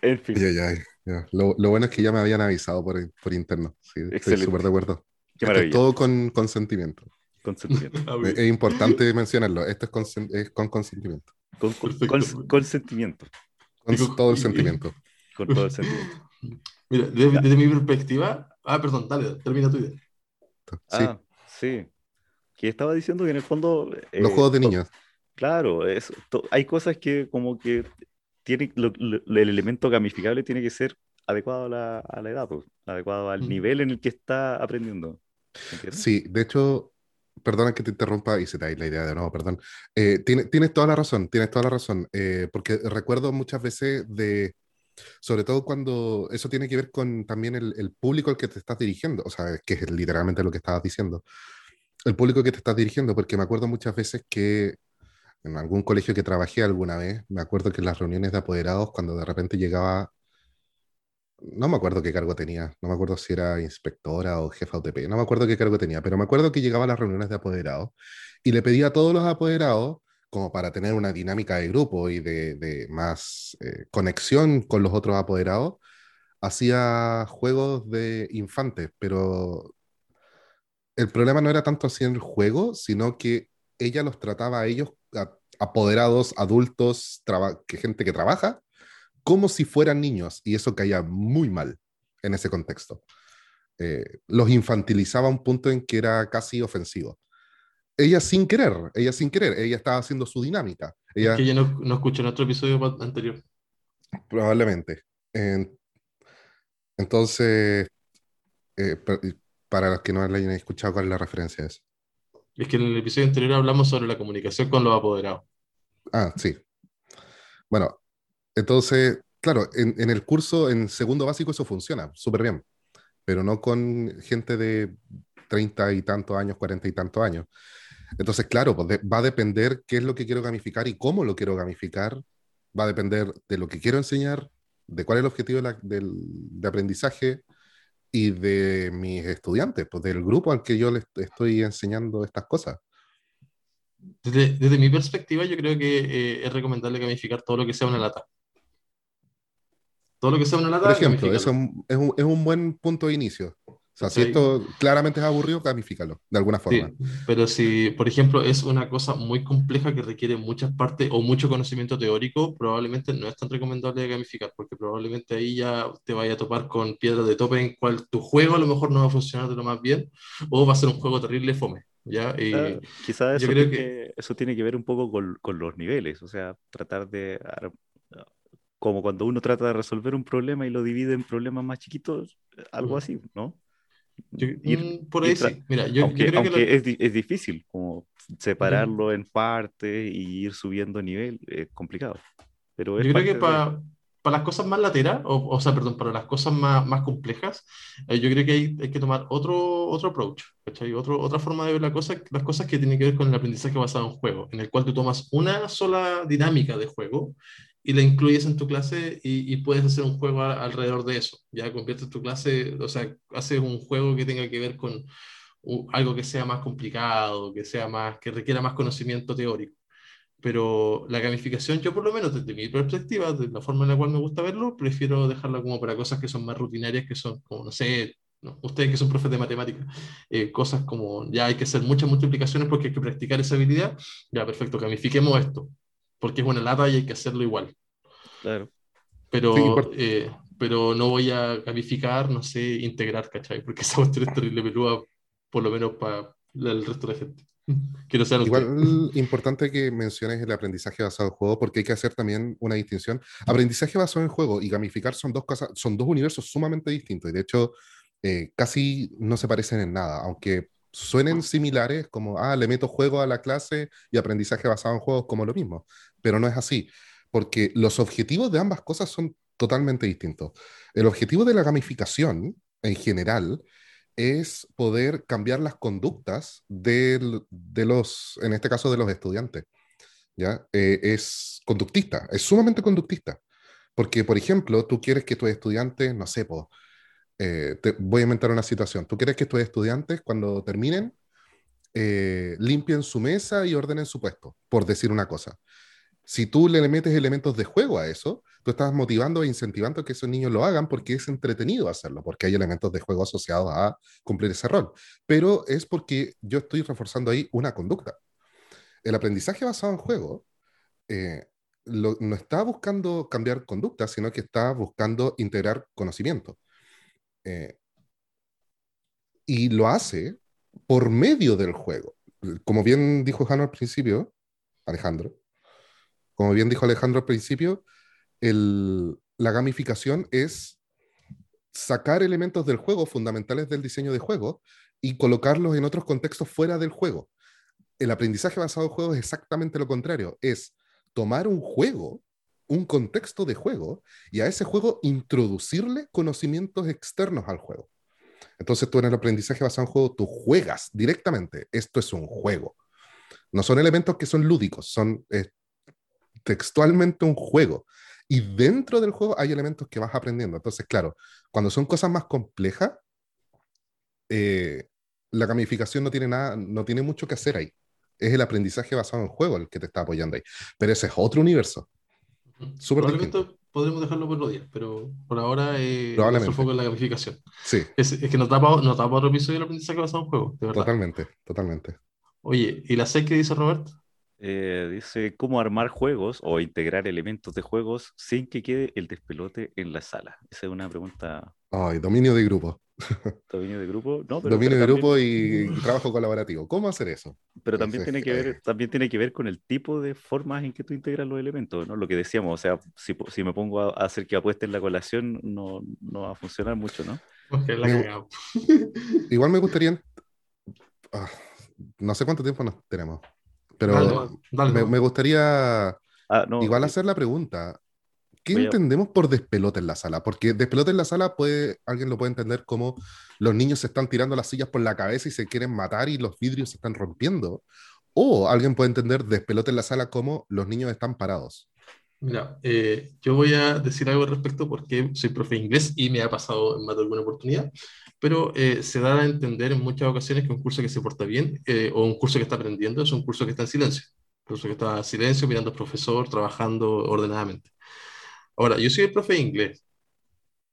En fin. Ya, ya, Lo, lo, bueno es que ya me habían avisado por, por interno. Sí, estoy súper de acuerdo. Qué todo con consentimiento. Consentimiento. Es, importante mencionarlo. Esto es con, es con consentimiento. Con, consentimiento. Con todo el sentimiento. Con todo el sentimiento. Mira, desde, mi perspectiva. Ah, perdón, dale, termina tu idea. Ah, sí. Que estaba diciendo que en el fondo. Eh, Los juegos de niños. Claro, es, hay cosas que como que tiene, el elemento gamificable tiene que ser adecuado a la, a la edad, pues, adecuado al mm. nivel en el que está aprendiendo. Sí, de hecho, perdona que te interrumpa y se te da la idea de nuevo, perdón. Eh, tienes toda la razón, tienes toda la razón, eh, porque recuerdo muchas veces de, sobre todo cuando eso tiene que ver con también el, público al que te estás dirigiendo, o sea, que es literalmente lo que estabas diciendo, el público que te estás dirigiendo, porque me acuerdo muchas veces que en algún colegio que trabajé alguna vez, me acuerdo que en las reuniones de apoderados, cuando de repente llegaba no me acuerdo qué cargo tenía, no me acuerdo si era inspectora o jefa UTP, no me acuerdo qué cargo tenía, pero me acuerdo que llegaba a las reuniones de apoderados y le pedía a todos los apoderados, como para tener una dinámica de grupo y de, más eh, conexión con los otros apoderados, hacía juegos de infantes, pero el problema no era tanto así en el juego, sino que ella los trataba a ellos, apoderados, adultos, que gente que trabaja, como si fueran niños, y eso caía muy mal en ese contexto. Eh, los infantilizaba a un punto en que era casi ofensivo. Ella sin querer, ella sin querer, ella estaba haciendo su dinámica. Ella, que ella no, no escuchó nuestro episodio anterior. Probablemente. entonces, eh, para los que no hayan escuchado, ¿cuál es la referencia Es que en el episodio anterior hablamos sobre la comunicación con los apoderados. Ah, sí. Bueno, entonces, claro, en, el curso, en segundo básico, eso funciona súper bien, pero no con gente de treinta y tantos años, cuarenta y tantos años. Entonces, claro, pues va a depender qué es lo que quiero gamificar y cómo lo quiero gamificar. Va a depender de lo que quiero enseñar, de cuál es el objetivo de, aprendizaje y de mis estudiantes, pues del grupo al que yo les estoy enseñando estas cosas. Desde, mi perspectiva, yo creo que eh, es recomendable gamificar todo lo que sea una lata. Todo lo que sea una lata. Por ejemplo, eso es un, es un buen punto de inicio. O sea, si esto claramente es aburrido, gamifícalo, de alguna forma. pero si, por ejemplo, es una cosa muy compleja que requiere muchas partes o mucho conocimiento teórico, probablemente no es tan recomendable gamificar, porque probablemente ahí ya te vaya a topar con piedra de tope en cual tu juego a lo mejor no va a funcionar de lo más bien, o va a ser un juego terrible fome. ¿ya? quizás eso, creo que... eso tiene que ver un poco con, con los niveles, o sea, tratar de como cuando uno trata de resolver un problema y lo divide en problemas más chiquitos, algo así, ¿no? Mm, por ahí sí. Mira, yo, aunque, creo que es, es, difícil, como separarlo en partes y ir subiendo nivel, es complicado. Pero yo creo que para, para las cosas más lateras, o, o, sea, perdón, para las cosas más, más complejas, eh, yo creo que hay, hay, que tomar otro, otro approach, ¿cachai? Otro, otra forma de ver la cosa, las cosas que tienen que ver con el aprendizaje basado en juego, en el cual tú tomas una sola dinámica de juego y la incluyes en tu clase y, puedes hacer un juego alrededor de eso. Ya conviertes tu clase, o sea, haces un juego que tenga que ver con algo que sea más complicado, que sea más, que requiera más conocimiento teórico. Pero la gamificación, yo por lo menos desde mi perspectiva, de la forma en la cual me gusta verlo, prefiero dejarla como para cosas que son más rutinarias, que son como, no sé, ustedes que son profes de matemáticas, eh, cosas como ya hay que hacer muchas multiplicaciones porque hay que practicar esa habilidad, ya perfecto, gamifiquemos esto porque es una lata y hay que hacerlo igual. Claro. Pero, eh, pero no voy a calificar, no sé, integrar, ¿cachai? Porque esa cuestión es terrible pelúa, por lo menos para el resto de la gente. Que no Igual importante que menciones el aprendizaje basado en juego, porque hay que hacer también una distinción. Aprendizaje basado en juego y gamificar son dos cosas, son dos universos sumamente distintos y de hecho eh, casi no se parecen en nada, aunque suenen similares, como, ah, le meto juego a la clase y aprendizaje basado en juegos como lo mismo, pero no es así, porque los objetivos de ambas cosas son totalmente distintos. El objetivo de la gamificación, en general, es poder cambiar las conductas de, los, en este caso, de los estudiantes. ¿ya? Eh, es conductista, es sumamente conductista. Porque, por ejemplo, tú quieres que tus estudiantes, no sé, eh, te voy a inventar una situación. ¿Tú quieres que tus estudiantes, cuando terminen, eh, limpien su mesa y ordenen su puesto, por decir una cosa? Si tú le metes elementos de juego a eso, tú estás motivando e incentivando que esos niños lo hagan porque es entretenido hacerlo, porque hay elementos de juego asociados a cumplir ese rol. Pero es porque yo estoy reforzando ahí una conducta. El aprendizaje basado en juego eh, no está buscando cambiar conducta, sino que está buscando integrar conocimiento. Eh, y lo hace por medio del juego. Como bien dijo Alejandro al principio, Alejandro, como bien dijo Alejandro al principio, la gamificación es sacar elementos del juego fundamentales del diseño de juego y colocarlos en otros contextos fuera del juego. El aprendizaje basado en juego es exactamente lo contrario, es tomar un juego un contexto de juego y a ese juego introducirle conocimientos externos al juego. Entonces tú en el aprendizaje basado en juego, tú juegas directamente. Esto es un juego. No son elementos que son lúdicos, son eh, textualmente un juego. Y dentro del juego hay elementos que vas aprendiendo. Entonces, claro, cuando son cosas más complejas, eh, la gamificación no tiene nada, no tiene mucho que hacer ahí. Es el aprendizaje basado en juego el que te está apoyando ahí. Pero ese es otro universo. Probablemente podremos dejarlo por los días, pero por ahora eh, nuestro foco es la gamificación. Sí. Es, es que nos da para otro episodio del aprendizaje basado en juego, de verdad. Totalmente, totalmente. Oye, ¿y la C que dice Robert? Eh, dice cómo armar juegos o integrar elementos de juegos sin que quede el despelote en la sala. Esa es una pregunta. Ay, dominio de grupo. Dominio de grupo, no, Dominio de grupo y trabajo colaborativo. ¿Cómo hacer eso? Pero también tiene, que ver, también tiene que ver con el tipo de formas en que tú integras los elementos, ¿no? Lo que decíamos, o sea, si, si me pongo a hacer que apueste en la colación, no, no va a funcionar mucho, ¿no? igual me gustaría. Ah, no sé cuánto tiempo nos tenemos, pero me, gustaría ah, igual hacer la pregunta. ¿Qué entendemos por despelote en la sala? Porque despelote en la sala puede, alguien lo puede entender como los niños se están tirando las sillas por la cabeza y se quieren matar y los vidrios se están rompiendo. O alguien puede entender despelote en la sala como los niños están parados. Mira, eh, yo voy a decir algo al respecto porque soy profe de inglés y me ha pasado en más de alguna oportunidad, pero eh, se da a entender en muchas ocasiones que un curso que se porta bien eh, o un curso que está aprendiendo es un curso que está en silencio, un curso que está en silencio, mirando al profesor, trabajando ordenadamente. Ahora, yo soy el profe de inglés.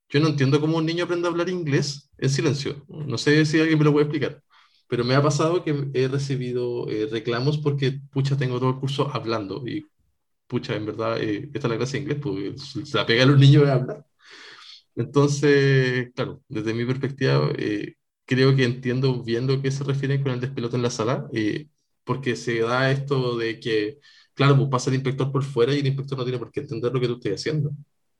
Yo no entiendo cómo un niño aprende a hablar inglés en silencio. No sé si alguien me lo puede explicar pero me ha pasado que he recibido reclamos porque, pucha, tengo todo el curso hablando y pucha, en verdad, eh, esta es la clase de inglés, pues se la pega a los niños a hablar. Entonces, claro, desde mi perspectiva, eh, creo que entiendo bien lo que se refiere con el despelote en la sala, eh, porque se da esto de que, claro, pues pasa el inspector por fuera y el inspector no tiene por qué entender lo que tú estás haciendo.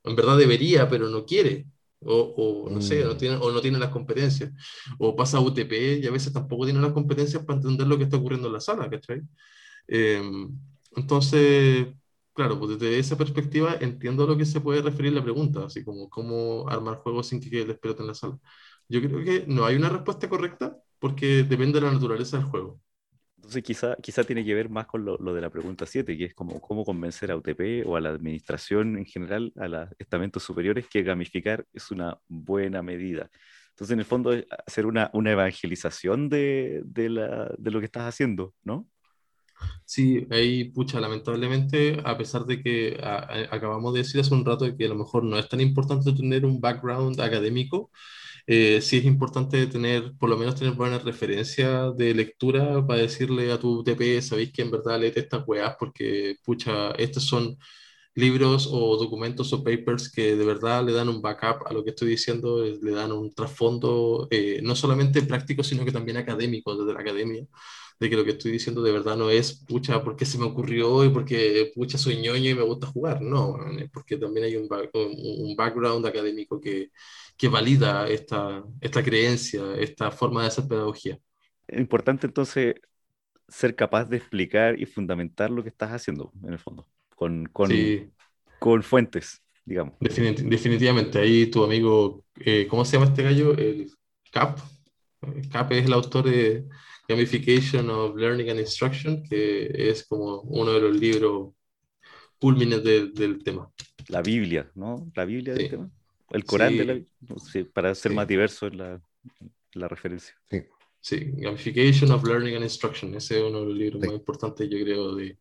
En verdad debería, pero no quiere. O, o no sé, no mm. tiene, o no tiene las competencias. O pasa a UTP y a veces tampoco tiene las competencias para entender lo que está ocurriendo en la sala, ¿cachai? entonces, claro, pues desde esa perspectiva entiendo lo que se puede referir la pregunta, así como cómo armar juegos sin que quede el en la sala. Yo creo que no hay una respuesta correcta porque depende de la naturaleza del juego. Entonces quizá, quizá tiene que ver más con lo, lo de la pregunta 7, que es como cómo convencer a UTP o a la administración en general, a los estamentos superiores, que gamificar es una buena medida. Entonces, en el fondo, es hacer una, una evangelización de, de, la, de lo que estás haciendo, ¿no? Sí, ahí, pucha, lamentablemente, a pesar de que acabamos de decir hace un rato que a lo mejor no es tan importante tener un background académico, eh, sí es importante tener, por lo menos tener buena referencia de lectura para decirle a tu TP, sabéis que en verdad leete estas weas porque, pucha, estos son libros o documentos o papers que de verdad le dan un backup a lo que estoy diciendo, le dan un trasfondo eh, no solamente práctico, sino que también académico desde la academia de que lo que estoy diciendo de verdad no es, pucha, porque se me ocurrió y porque, pucha, soy ñoño y me gusta jugar. No, porque también hay un, un background académico que, que valida esta, esta creencia, esta forma de hacer pedagogía. Es importante entonces ser capaz de explicar y fundamentar lo que estás haciendo, en el fondo, con, con, con fuentes, digamos. definitivamente, ahí tu amigo, eh, ¿cómo se llama este gallo? El Cap. Cap es el autor de Gamification of Learning and Instruction, que es como uno de los libros cúlmines del tema. La Biblia, ¿no? La Biblia del tema. El Corán de la para ser más diverso en la, la referencia. Sí. sí, Gamification of Learning and Instruction, ese es uno de los libros más importantes, yo creo, de,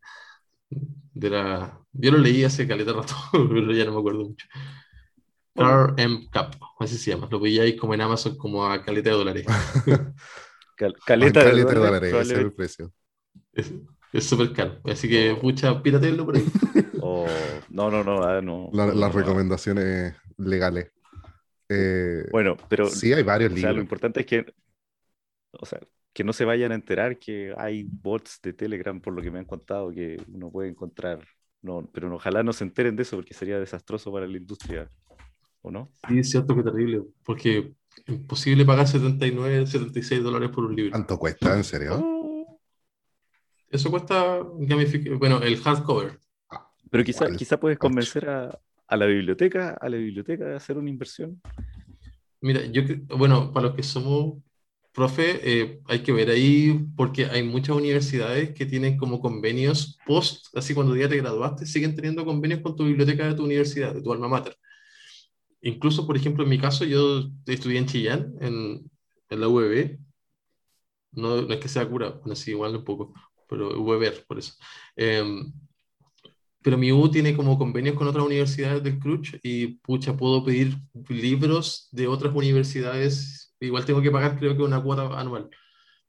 de la... Yo lo leí hace caleta rato, pero ya no me acuerdo mucho. Car M Cap, así se llama. Lo veía como en Amazon como a caleta de dólares. caleta, de dólares, ese es el precio. Es súper caro. Así que, pucha, píratelo por ahí. Oh, no, no, no, ah, no. las recomendaciones legales. Eh, bueno, pero. Sí, hay varios libros. lo importante es que. O sea, que no se vayan a enterar que hay bots de Telegram, por lo que me han contado, que uno puede encontrar. No, pero ojalá no se enteren de eso porque sería desastroso para la industria, ¿o no? Sí, es cierto que terrible, porque imposible pagar 79, 76 dólares por un libro. ¿Cuánto cuesta, en serio? Eso cuesta, bueno, el hardcover. Pero quizá, quizá puedes convencer a, a, la biblioteca, a la biblioteca de hacer una inversión. Mira, yo, bueno, para los que somos profe, eh, hay que ver ahí, porque hay muchas universidades que tienen como convenios post, así cuando ya te graduaste, siguen teniendo convenios con tu biblioteca de tu universidad, de tu alma mater. Incluso, por ejemplo, en mi caso, yo estudié en Chillán, en, en la UEB. No, no, es que sea cura, bueno, sí, igual un poco, pero UEB, por eso. Em, pero mi U tiene como convenios con otras universidades del CRUCH y, pucha, puedo pedir libros de otras universidades. Igual tengo que pagar, creo que una cuota anual,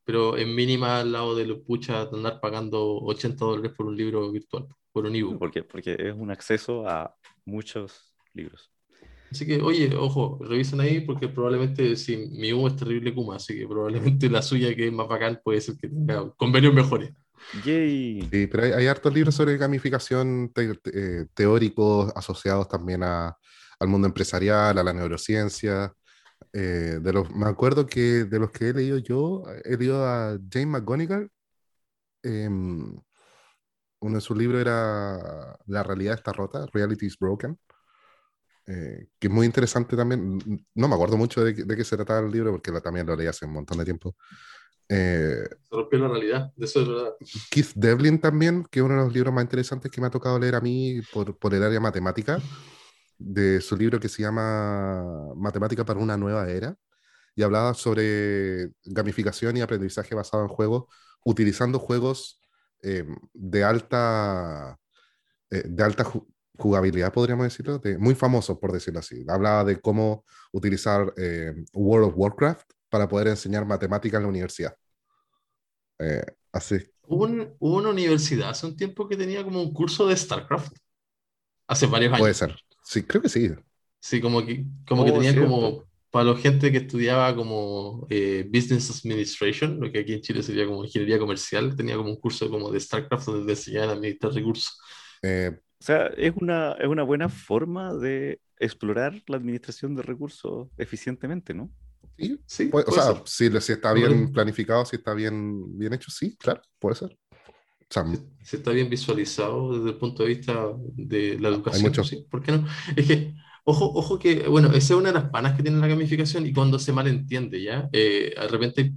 pero en mínima al lado de los pucha, andar pagando 80 dólares por un libro virtual, por un ebook. ¿Por qué? Porque es un acceso a muchos libros. Así que, oye, ojo, revisen ahí porque probablemente si mi U es terrible Kuma, así que probablemente la suya que es más bacán puede ser que tenga convenios mejores. Yay. Sí, pero hay, hartos libros sobre gamificación eh, teóricos asociados también a, al mundo empresarial, a la neurociencia. Eh, de los, me acuerdo que de los que he leído yo, he leído a James McGonigal. Em, uno de sus libros era La realidad está rota, Reality is Broken. Eh, que es muy interesante también. No me acuerdo mucho de, de, qué se trataba el libro porque también lo leí hace un montón de tiempo. Eh, se rompió la realidad, de eso es verdad. Keith Devlin también, que es uno de los libros más interesantes que me ha tocado leer a mí por, por el área matemática, de su libro que se llama Matemática para una nueva era, y hablaba sobre gamificación y aprendizaje basado en juegos, utilizando juegos eh, de alta, eh, de alta jugabilidad, podríamos decirlo, de, muy famosos, por decirlo así. Hablaba de cómo utilizar World of Warcraft para poder enseñar matemática en la universidad. Eh, así. Hubo, una universidad hace un tiempo que tenía como un curso de StarCraft. Hace varios años. Puede ser. Sí, creo que sí. Sí, como que, como que oh, tenía como para la gente que estudiaba como eh, Business Administration, lo que aquí en Chile sería como ingeniería comercial, tenía como un curso como de StarCraft donde te enseñaban a administrar recursos. Eh, o sea, es una, es una buena forma de explorar la administración de recursos eficientemente, ¿no? Sí, sí. o sea, si, está bien planificado, si está bien, bien hecho, sí, claro, puede ser. si, está bien visualizado desde el punto de vista de la educación, sí, ¿por qué no? Es que, ojo, ojo que, bueno, esa es una de las panas que tiene la gamificación y cuando se malentiende, ¿ya? Eh, de repente hay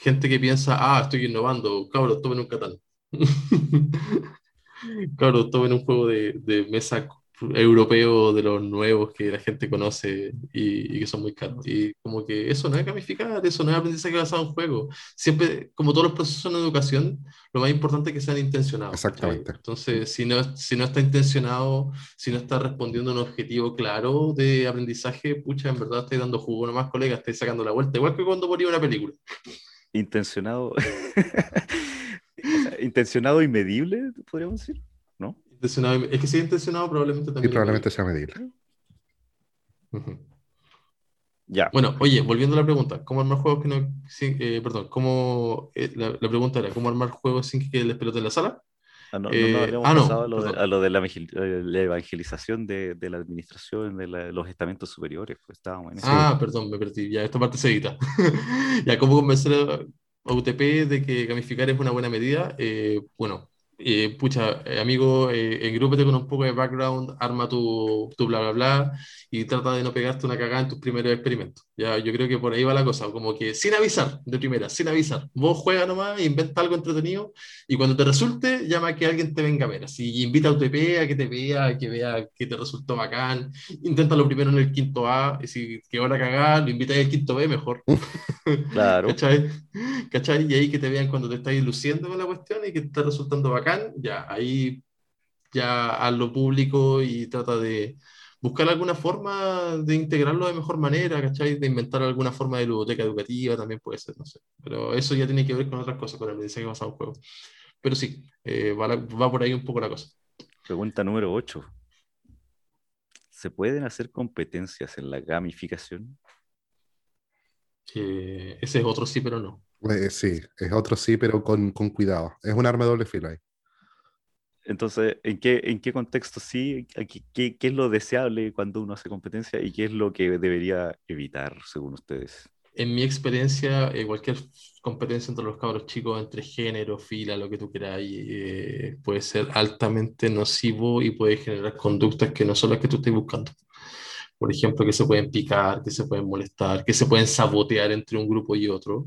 gente que piensa, ah, estoy innovando, cabros, tomen un catán. cabros, tomen un juego de, de mesa europeo de los nuevos que la gente conoce y, que son muy caros. Y como que eso no es gamificar, eso no es aprendizaje basado en juego. Siempre, como todos los procesos en educación, lo más importante es que sean intencionados. Exactamente. Entonces, si no, si no está intencionado, si no está respondiendo a un objetivo claro de aprendizaje, pucha, en verdad estáis dando jugo nomás, colega, estáis sacando la vuelta, igual que cuando ponía una película. Intencionado. intencionado y medible, podríamos decir. Es que si es intencionado, probablemente también. Y probablemente sea medible. Ya. Bueno, oye, volviendo a la pregunta, ¿cómo armar juegos que no. Eh, perdón, ¿cómo. Eh, la, pregunta era, ¿cómo armar juegos sin que les pelote en la sala? Ah, no, no, no, eh, habíamos ah, pasado a, lo de, la, evangelización de, la administración de los estamentos superiores. Pues estábamos en Ah, perdón, me perdí. Ya, esta parte se edita. ya, ¿cómo convencer a UTP de que gamificar es una buena medida? bueno, eh, pucha, eh, amigo, eh, engrúpete con un poco de background, arma tu, tu, bla, bla, bla, y trata de no pegarte una cagada en tus primeros experimentos. Ya, yo creo que por ahí va la cosa, como que sin avisar, de primera, sin avisar. Vos juega nomás, inventa algo entretenido, y cuando te resulte, llama a que alguien te venga a ver. Así, invita a UTP a que te vea, a que vea que te resultó bacán. Inténtalo primero en el quinto A, y si quedó la cagada, lo invita al quinto B, mejor. Claro. ¿Cachai? ¿Cachai? Y ahí que te vean cuando te estás luciendo con la cuestión y que te está resultando bacán ya ahí ya a lo público y trata de buscar alguna forma de integrarlo de mejor manera, ¿cachai? De inventar alguna forma de biblioteca educativa también puede ser, no sé. Pero eso ya tiene que ver con otras cosas, con el mensaje basado en juego. Pero sí, eh, va, va, por ahí un poco la cosa. Pregunta número 8. ¿Se pueden hacer competencias en la gamificación? Eh, ese es otro sí, pero no. Eh, sí, es otro sí, pero con, con, cuidado. Es un arma de doble filo ahí. Entonces, ¿en qué, en qué contexto sí? ¿Qué, ¿Qué, es lo deseable cuando uno hace competencia y qué es lo que debería evitar, según ustedes? En mi experiencia, eh, cualquier competencia entre los cabros chicos, entre género, fila, lo que tú quieras, eh, puede ser altamente nocivo y puede generar conductas que no son las que tú estés buscando. Por ejemplo, que se pueden picar, que se pueden molestar, que se pueden sabotear entre un grupo y otro.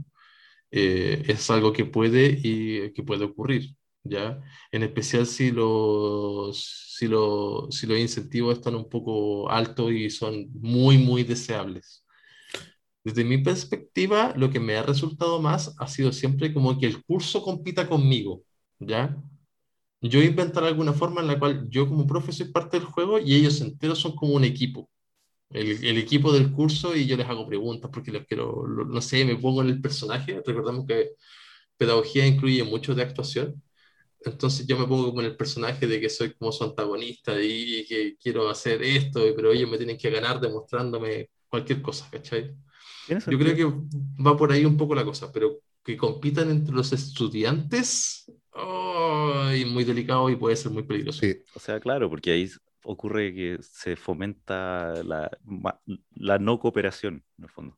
Eh, es algo que puede y que puede ocurrir. ¿Ya? En especial si los, si, los, si los incentivos están un poco altos y son muy, muy deseables. Desde mi perspectiva, lo que me ha resultado más ha sido siempre como que el curso compita conmigo, ¿ya? Yo inventar alguna forma en la cual yo como profe soy parte del juego y ellos enteros son como un equipo. El, el, equipo del curso y yo les hago preguntas porque les quiero, no sé, me pongo en el personaje. Recordamos que pedagogía incluye mucho de actuación. Entonces yo me pongo como en el personaje de que soy como su antagonista y, que quiero hacer esto, pero ellos me tienen que ganar demostrándome cualquier cosa, ¿cachai? Yo creo que va por ahí un poco la cosa, pero que compitan entre los estudiantes, oh, muy delicado y puede ser muy peligroso. Sí. O sea, claro, porque ahí ocurre que se fomenta la, la no cooperación, en el fondo.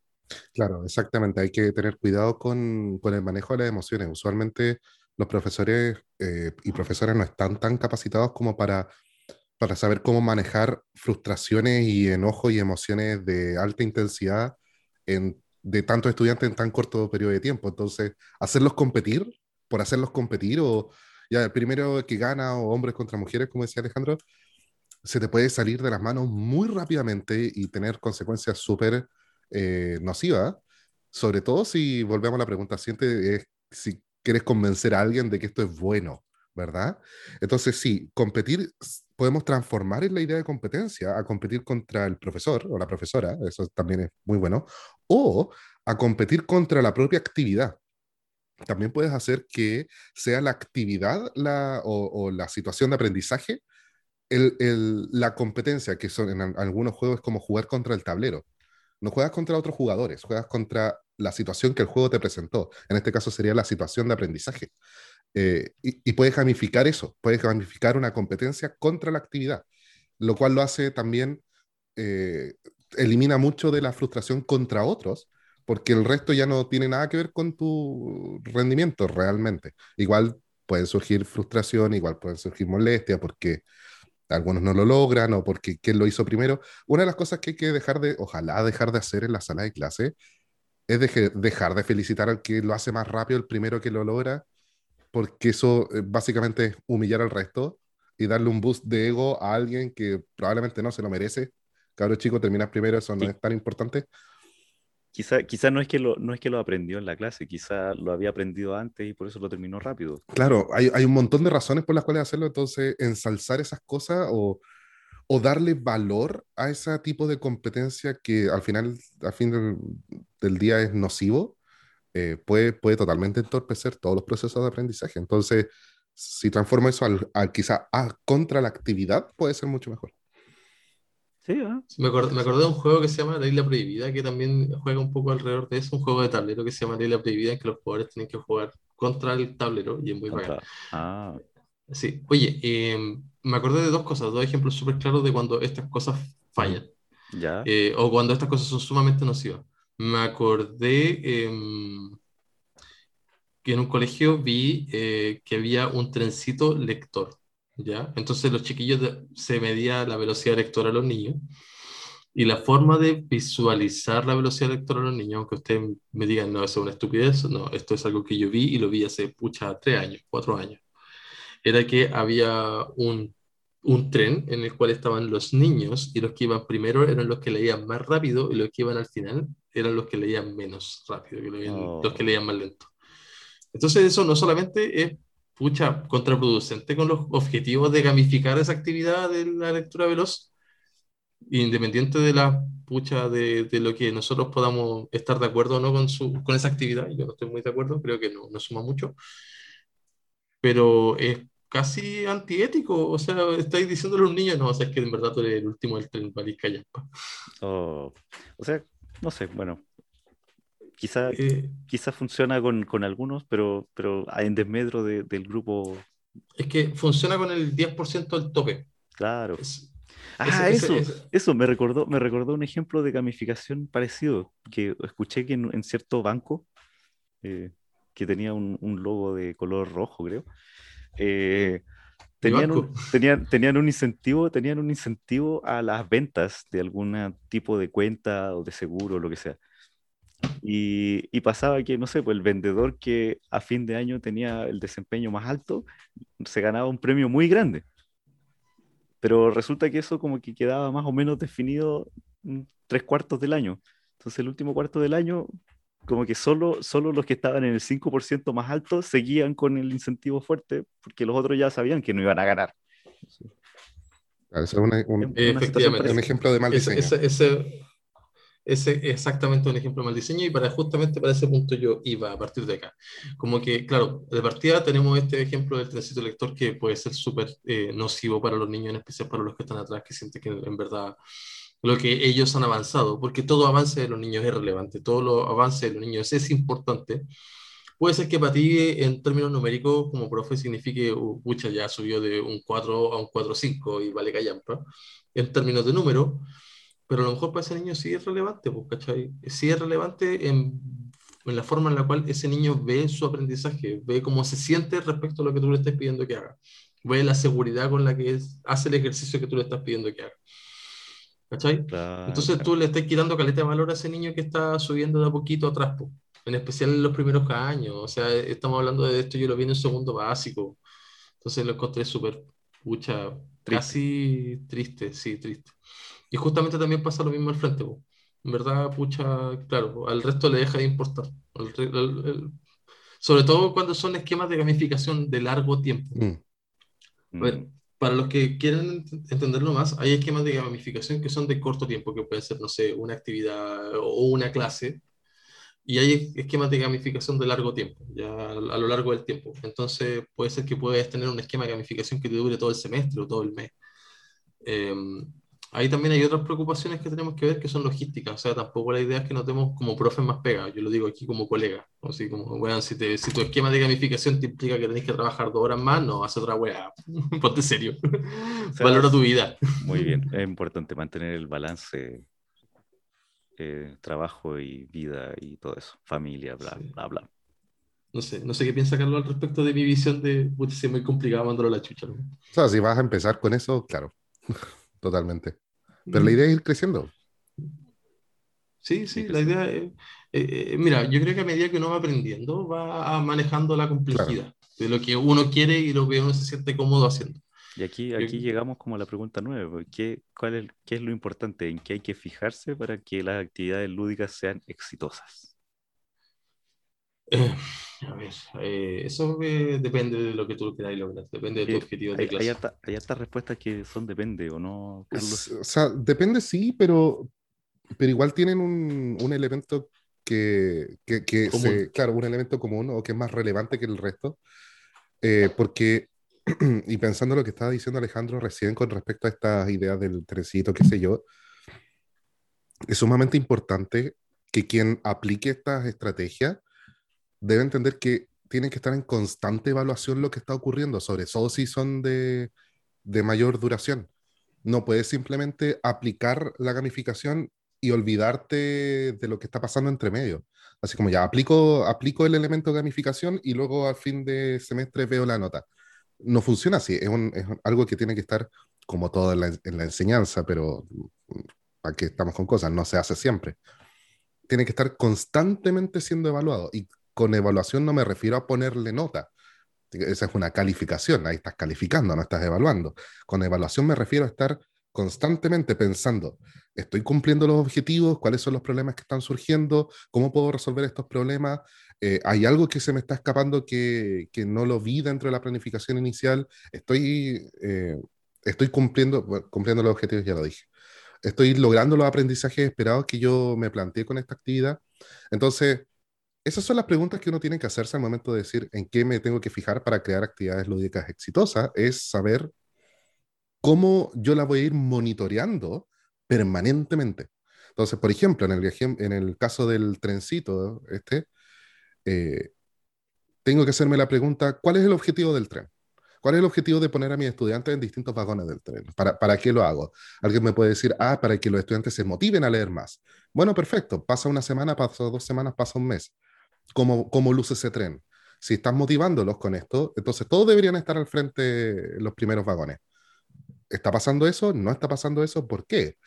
Claro, exactamente. Hay que tener cuidado con, con el manejo de las emociones. Usualmente los profesores eh, y profesoras no están tan capacitados como para, para saber cómo manejar frustraciones y enojos y emociones de alta intensidad en de tantos estudiantes en tan corto periodo de tiempo. Entonces, hacerlos competir, por hacerlos competir, o ya el primero que gana, o hombres contra mujeres, como decía Alejandro, se te puede salir de las manos muy rápidamente y tener consecuencias súper eh, nocivas, sobre todo si volvemos a la pregunta siguiente, es si quieres convencer a alguien de que esto es bueno, ¿verdad? Entonces, sí, competir, podemos transformar en la idea de competencia a competir contra el profesor o la profesora, eso también es muy bueno, o a competir contra la propia actividad. También puedes hacer que sea la actividad la, o, la situación de aprendizaje la competencia, que son en algunos juegos como jugar contra el tablero. No juegas contra otros jugadores, juegas contra la situación que el juego te presentó. En este caso sería la situación de aprendizaje. Eh, y, puedes gamificar eso, puedes gamificar una competencia contra la actividad, lo cual lo hace también, eh, elimina mucho de la frustración contra otros, porque el resto ya no tiene nada que ver con tu rendimiento realmente. Igual puede surgir frustración, igual puede surgir molestia, porque algunos no lo logran o porque quién lo hizo primero. Una de las cosas que hay que dejar de, ojalá dejar de hacer en la sala de clase, es dejar de felicitar al que lo hace más rápido, el primero que lo logra, porque eso eh, básicamente es humillar al resto y darle un boost de ego a alguien que probablemente no se lo merece. Cabro chico, terminas primero, eso no es tan importante. Quizá, quizá no, es que lo, no es que lo aprendió en la clase, quizá lo había aprendido antes y por eso lo terminó rápido. Claro, hay, un montón de razones por las cuales hacerlo, entonces ensalzar esas cosas o, darle valor a ese tipo de competencia que al final, al fin del, día es nocivo, eh, puede, puede totalmente entorpecer todos los procesos de aprendizaje. Entonces, si transforma eso al, quizá a, contra la actividad, puede ser mucho mejor. Sí, me, acordé, me, acordé, de un juego que se llama La Isla Prohibida, que también juega un poco alrededor de eso, un juego de tablero que se llama La Isla Prohibida, en que los jugadores tienen que jugar contra el tablero y es muy bacán. Ah. Sí, oye, em, me acordé de dos cosas, dos ejemplos súper claros de cuando estas cosas fallan. Ya. Eh, o cuando estas cosas son sumamente nocivas. Me acordé em, que en un colegio vi eh, que había un trencito lector. ¿Ya? Entonces los chiquillos se medía la velocidad lectora a los niños y la forma de visualizar la velocidad lectora a los niños, aunque ustedes me digan, no, eso es una estupidez, no, esto es algo que yo vi y lo vi hace, pucha, tres años, cuatro años, era que había un, un tren en el cual estaban los niños y los que iban primero eran los que leían más rápido y los que iban al final eran los que leían menos rápido, los que leían más lento. Entonces eso no solamente es pucha, contraproducente con los objetivos de gamificar esa actividad de la lectura veloz, independiente de la pucha de, de lo que nosotros podamos estar de acuerdo o no con, su, con esa actividad. Yo no estoy muy de acuerdo, creo que no, no suma mucho, pero es casi antiético. O sea, estáis diciéndole a un niño, no, o sea, es que en verdad tú eres el último del tren, Valisca Oh, o sea, no sé, bueno, Quizá, eh, quizá funciona con, con, algunos, pero, pero en desmedro del grupo. Es que funciona con el 10% del tope. Claro. ah, eso, eso me recordó, me recordó un ejemplo de gamificación parecido, que escuché que en, cierto banco, eh, que tenía un, un, logo de color rojo, creo, eh, tenían, un, tenían, tenían, un incentivo, tenían un incentivo a las ventas de algún tipo de cuenta o de seguro, o lo que sea. Y, pasaba que, no sé, pues el vendedor que a fin de año tenía el desempeño más alto, se ganaba un premio muy grande. Pero resulta que eso como que quedaba más o menos definido tres cuartos del año. Entonces el último cuarto del año, como que solo, solo los que estaban en el 5% más alto seguían con el incentivo fuerte, porque los otros ya sabían que no iban a ganar. Eso es un, ejemplo de mal diseño. ese, es exactamente un ejemplo mal diseño y para justamente para ese punto yo iba a partir de acá. Como que, claro, de partida tenemos este ejemplo del trencito lector que puede ser súper eh, nocivo para los niños, en especial para los que están atrás, que sienten que en verdad lo que ellos han avanzado, porque todo avance de los niños es relevante, todo lo avance de los niños es importante. Puede ser que para ti, en términos numéricos, como profe, signifique, pucha, ya subió de un 4 a un 4-5 y vale callampa, en términos de número, pero a lo mejor para ese niño sí es relevante, pues, ¿cachai? Sí es relevante en, en, la forma en la cual ese niño ve su aprendizaje, ve cómo se siente respecto a lo que tú le estás pidiendo que haga, ve la seguridad con la que hace el ejercicio que tú le estás pidiendo que haga. ¿Cachai? Entonces tú le estás quitando caleta de valor a ese niño que está subiendo de a poquito atrás, en especial en los primeros años. O sea, estamos hablando de esto, yo lo vi en un segundo básico. Entonces lo encontré súper, pucha, casi triste, sí, triste. Y justamente también pasa lo mismo al frente, en verdad, pucha, claro, al resto le deja de importar. sobre todo cuando son esquemas de gamificación de largo tiempo. Mm. Mm. para los que quieren entenderlo más, hay esquemas de gamificación que son de corto tiempo, que pueden ser, no sé, una actividad o una clase, y hay esquemas de gamificación de largo tiempo, ya a, lo largo del tiempo. Entonces, puede ser que puedas tener un esquema de gamificación que te dure todo el semestre o todo el mes. Em, ahí también hay otras preocupaciones que tenemos que ver que son logísticas. O sea, tampoco la idea es que nos demos como profes más pegados. Yo lo digo aquí como colega. O así como, bueno, si, te, si tu esquema de gamificación te implica que tenés que trabajar dos horas más, no, haz otra weá. Ponte serio. Valora tu vida. Muy bien. Es importante mantener el balance eh, trabajo y vida y todo eso, familia, bla, bla, bla. No sé, no sé qué piensa Carlos al respecto de mi visión de, putz, es muy complicado mandarlo a la chucha. O sea, si vas a empezar con eso, claro, totalmente. Pero la idea es ir creciendo. Sí, sí, la idea es, eh, eh, mira, yo creo que a medida que uno va aprendiendo, va manejando la complejidad de lo que uno quiere y lo que uno se siente cómodo haciendo. Y aquí, aquí llegamos como a la pregunta nueve, ¿qué, cuál es, ¿qué es lo importante? ¿En qué hay que fijarse para que las actividades lúdicas sean exitosas? Eh, a ver, eh, eso eh, depende de lo que tú quieras lograr, depende de tu objetivo de clase. Hay hartas respuestas que son depende o no, Carlos. O sea, depende sí, pero, pero igual tienen un, un elemento que, que, que se, claro, un elemento común o que es más relevante que el resto, porque y pensando lo que estaba diciendo Alejandro recién con respecto a estas ideas del trencito, qué sé yo, es sumamente importante que quien aplique estas estrategias debe entender que tiene que estar en constante evaluación lo que está ocurriendo, sobre todo si son de, de mayor duración. No puedes simplemente aplicar la gamificación y olvidarte de lo que está pasando entre medio. Así como ya aplico, aplico el elemento de gamificación y luego al fin de semestre veo la nota no funciona así, es, algo que tiene que estar como todo en la, enseñanza, pero que estamos con cosas, no se hace siempre. Tiene que estar constantemente siendo evaluado y con evaluación no me refiero a ponerle nota. Esa es una calificación, ahí estás calificando, no estás evaluando. Con evaluación me refiero a estar constantemente pensando, ¿estoy cumpliendo los objetivos? ¿Cuáles son los problemas que están surgiendo? ¿Cómo puedo resolver estos problemas? Eh, ¿Hay algo que se me está escapando que, que, no lo vi dentro de la planificación inicial? ¿Estoy, eh, estoy cumpliendo, cumpliendo los objetivos? Ya lo dije. ¿Estoy logrando los aprendizajes esperados que yo me planteé con esta actividad? Entonces, esas son las preguntas que uno tiene que hacerse al momento de decir en qué me tengo que fijar para crear actividades lúdicas exitosas, es saber cómo yo la voy a ir monitoreando permanentemente. Entonces, por ejemplo, en el, caso del trencito, este, eh, tengo que hacerme la pregunta, ¿cuál es el objetivo del tren? ¿Cuál es el objetivo de poner a mis estudiantes en distintos vagones del tren? ¿Para, ¿Para qué lo hago? Alguien me puede decir, ah, para que los estudiantes se motiven a leer más. Bueno, perfecto. Pasa una semana, pasa dos semanas, pasa un mes. ¿Cómo, cómo luce ese tren? Si estás motivándolos con esto, entonces todos deberían estar al frente los primeros vagones. ¿Está pasando eso? ¿No está pasando eso? ¿Por qué?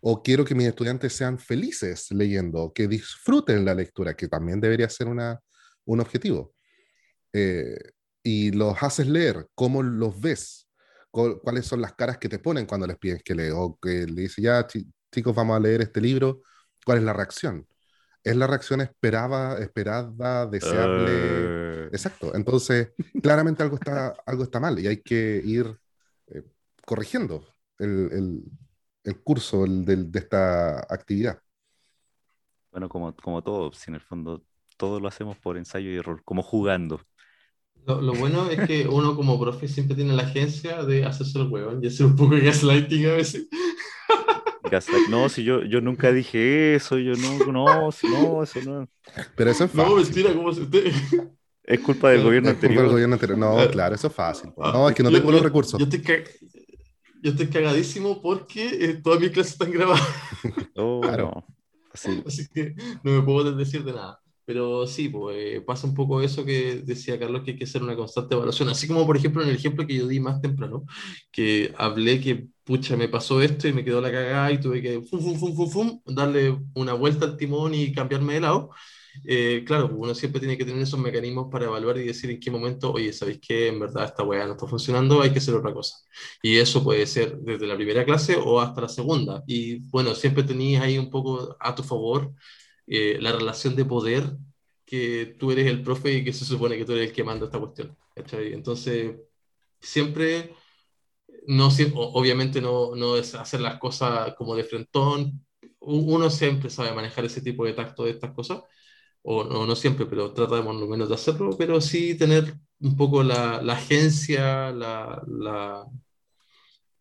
o quiero que mis estudiantes sean felices leyendo, que disfruten la lectura, que también debería ser una, un objetivo. Eh, y los haces leer, ¿cómo los ves? ¿Cuáles son las caras que te ponen cuando les pides que lean? O que le dices, ya chicos, vamos a leer este libro, ¿cuál es la reacción? ¿Es la reacción esperada, esperada, deseable? Eh. Exacto. Entonces, claramente algo está, algo está mal y hay que ir eh, corrigiendo el, el curso de esta actividad. Bueno, como, como todo, si en el fondo todo lo hacemos por ensayo y error, como jugando. Lo, bueno es que uno como profe siempre tiene la agencia de hacerse el huevón y hacer un poco de gaslighting a veces. No, si yo, yo nunca dije eso, yo no, no, no, eso no. Pero eso es fácil. No, mentira, ¿cómo se usted? Es culpa del gobierno anterior. Del gobierno anterior. No, claro, eso es fácil. Ah, no, es que no tengo los recursos. Yo, yo estoy cagadísimo porque eh, todas mis clases están grabadas. Oh, claro. Así que no me puedo decir de nada. Pero sí, pues, eh, pasa un poco eso que decía Carlos, que hay que hacer una constante evaluación. Así como, por ejemplo, en el ejemplo que yo di más temprano, que hablé que pucha, me pasó esto y me quedó la cagada y tuve que fum, fum, fum, fum, darle una vuelta al timón y cambiarme de lado. Eh, claro, uno siempre tiene que tener esos mecanismos para evaluar y decir en qué momento, oye, ¿sabéis qué? En verdad esta weá no está funcionando, hay que hacer otra cosa. Y eso puede ser desde la primera clase o hasta la segunda. Y bueno, siempre tenéis ahí un poco a tu favor eh, la relación de poder que tú eres el profe y que se supone que tú eres el que manda esta cuestión. Entonces, siempre, no, obviamente no, no es hacer las cosas como de frentón, uno siempre sabe manejar ese tipo de tacto de estas cosas, o no, siempre, pero tratamos lo menos de hacerlo, pero sí tener un poco la, la agencia, la, la,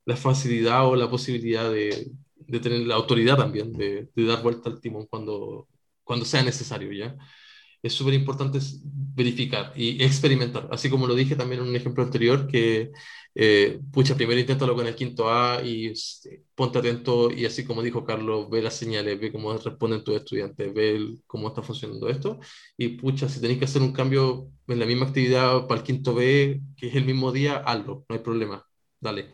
la, facilidad o la posibilidad de, de tener la autoridad también, de, de, dar vuelta al timón cuando, cuando sea necesario, ¿ya? Es súper importante verificar y experimentar. Así como lo dije también en un ejemplo anterior, que, eh, pucha, primero inténtalo con el quinto A y ponte atento y así como dijo Carlos, ve las señales, ve cómo responden tus estudiantes, ve cómo está funcionando esto. Y pucha, si tenéis que hacer un cambio en la misma actividad para el quinto B, que es el mismo día, hazlo, no hay problema, dale.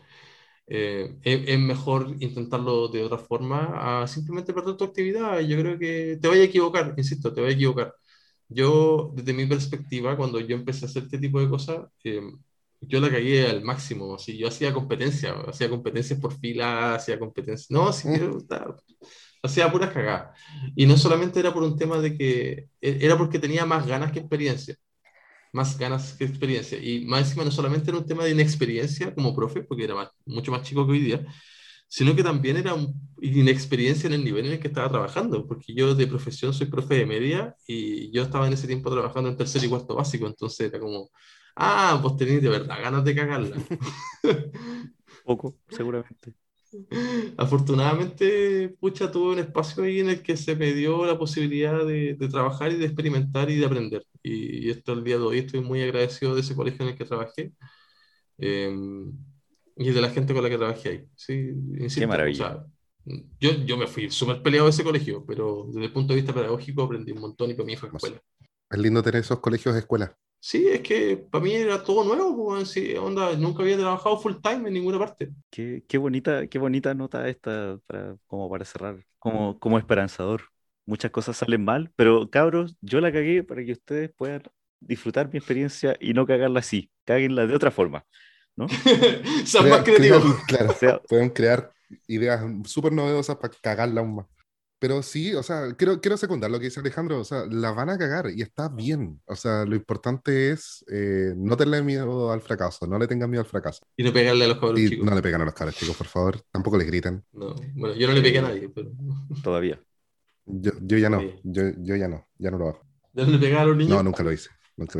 Eh, es, mejor intentarlo de otra forma a simplemente perder tu actividad. Yo creo que te vaya a equivocar, insisto, te vaya a equivocar yo, desde mi perspectiva, cuando yo empecé a hacer este tipo de cosas, eh, yo la cagué al máximo. Así, yo hacía competencia, hacía competencias por fila, hacía competencias. No, que hacía puras cagadas. Y no solamente era por un tema de que, e, era porque tenía más ganas que experiencia. Más ganas que experiencia. Y más encima, no solamente era un tema de inexperiencia como profe, porque era mucho más chico que hoy día, sino que también era una inexperiencia en el nivel en el que estaba trabajando, porque yo de profesión soy profe de media y yo estaba en ese tiempo trabajando en tercer y cuarto básico, entonces era como, ah, vos tenés de verdad ganas de cagarla. Poco, seguramente. Afortunadamente, pucha, tuve un espacio ahí en el que se me dio la posibilidad de, de trabajar y de experimentar y de aprender. Y, esto el día de hoy estoy muy agradecido de ese colegio en el que trabajé. Eh, y de la gente con la que trabajé ahí. Sí, insisto, Qué maravilla. yo, yo me fui súper peleado de ese colegio, pero desde el punto de vista pedagógico aprendí un montón y para mí fue escuela. Es lindo tener esos colegios de escuela. Sí, es que para mí era todo nuevo, pues, onda, nunca había trabajado full time en ninguna parte. Qué, qué bonita, qué bonita nota esta, para, como para cerrar, como, como esperanzador. Muchas cosas salen mal, pero cabros, yo la cagué para que ustedes puedan disfrutar mi experiencia y no cagarla así, cáguenla de otra forma. ¿No? Son más creativos. claro, pueden crear ideas súper novedosas para cagarla aún más. Pero sí, o sea, quiero, quiero secundar lo que dice Alejandro, o sea, la van a cagar y está bien. O sea, lo importante es eh, no tenerle miedo al fracaso, no le tengan miedo al fracaso. Y no pegarle a los cabros chicos. No le pegan a los cabros chicos, por favor, tampoco les griten. No, bueno, yo no le pegué a nadie, pero... Todavía. Yo, yo ya no, yo, yo ya no, ya no lo hago. ¿Ya no le a los niños? No, nunca lo hice.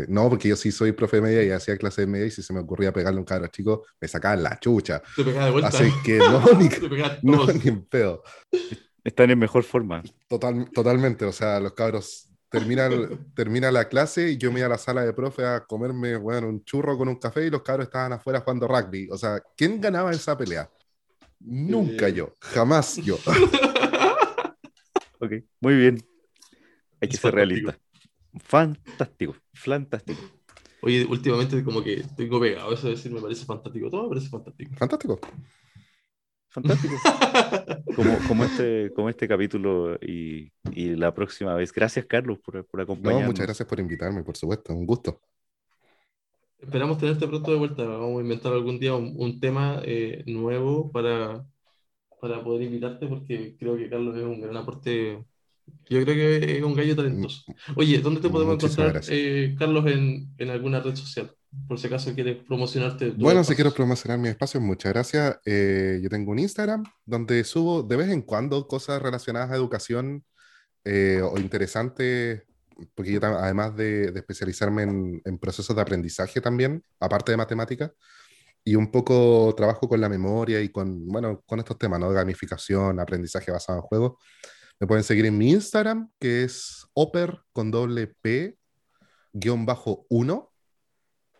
No, porque yo sí soy profe de media y hacía clase de media y si se me ocurría pegarle a un cabro chico, me sacaban la chucha. Te pegaba de vuelta. Así que no, ni, no, ni en pedo. Están en mejor forma. Total, totalmente, o sea, los cabros terminan termina la clase y yo me iba a la sala de profe a comerme bueno, un churro con un café y los cabros estaban afuera jugando rugby. O sea, ¿quién ganaba esa pelea? Nunca eh. yo, jamás yo. ok, muy bien. Hay que ser realista. Fantástico, fantástico. Oye, últimamente como que tengo pegado eso de decir me parece fantástico. Todo me parece fantástico. Fantástico. Fantástico. como, como, este, como este capítulo y, y la próxima vez. Gracias, Carlos, por, por acompañarnos. No, muchas gracias por invitarme, por supuesto. Un gusto. Esperamos tenerte pronto de vuelta. Vamos a inventar algún día un, un tema eh, nuevo para, para poder invitarte porque creo que Carlos es un gran aporte yo creo que es un gallo talentoso. Oye, ¿dónde te podemos encontrar, eh, Carlos, en, en, alguna red social? Por si acaso quieres promocionarte. Bueno, si quiero promocionar mi espacio, muchas gracias. Eh, yo tengo un Instagram donde subo de vez en cuando cosas relacionadas a educación eh, o interesantes, porque yo además de, de especializarme en, en, procesos de aprendizaje también, aparte de matemática, y un poco trabajo con la memoria y con, bueno, con estos temas, ¿no? Gamificación, aprendizaje basado en juegos. Me pueden seguir en mi Instagram, que es oper con doble P, guion bajo 1,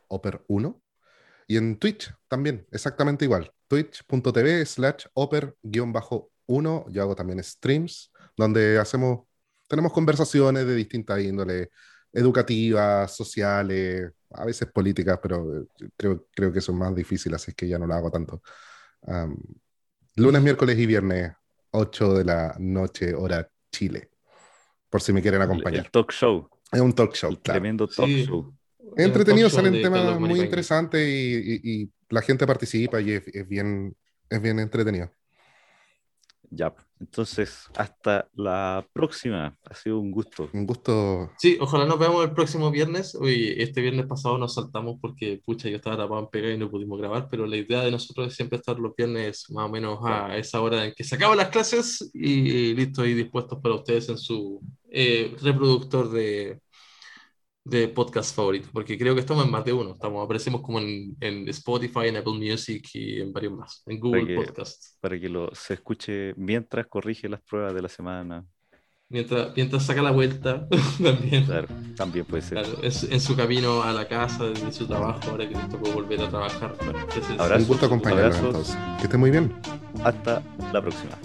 oper 1. Y en Twitch también, exactamente igual. Twitch.tv slash oper guion bajo 1. Yo hago también streams donde hacemos, tenemos conversaciones de distintas índoles, educativas, sociales, a veces políticas, pero eh, creo, creo que eso es más difícil, así que ya no lo hago tanto. Lunes, miércoles y viernes, 8 de la noche, hora Chile. Por si me quieren acompañar. El talk show. Es un talk show, Tremendo talk show. Entretenido, salen temas muy interesantes y, la gente participa y es, bien, es bien entretenido. Ya, entonces hasta la próxima. Ha sido un gusto. Un gusto. Sí, ojalá nos veamos el próximo viernes. Hoy, este viernes pasado nos saltamos porque, pucha, yo estaba tapado en pega y no pudimos grabar, pero la idea de nosotros es siempre estar los viernes más o menos a esa hora en que se acaban las clases y listo y dispuestos para ustedes en su eh, reproductor de, de podcast favorito, porque creo que estamos en más de uno. Estamos, aparecemos como en, en Spotify, en Apple Music y en varios más, en Google Podcast. Para que lo, se escuche mientras corrige las pruebas de la semana. Mientras, mientras saca la vuelta, también. Claro, también puede ser. Claro, es, en su camino a la casa, de su trabajo, ahora que les tocó volver a trabajar. Un gusto acompañarlos. Que esté muy bien. Hasta la próxima.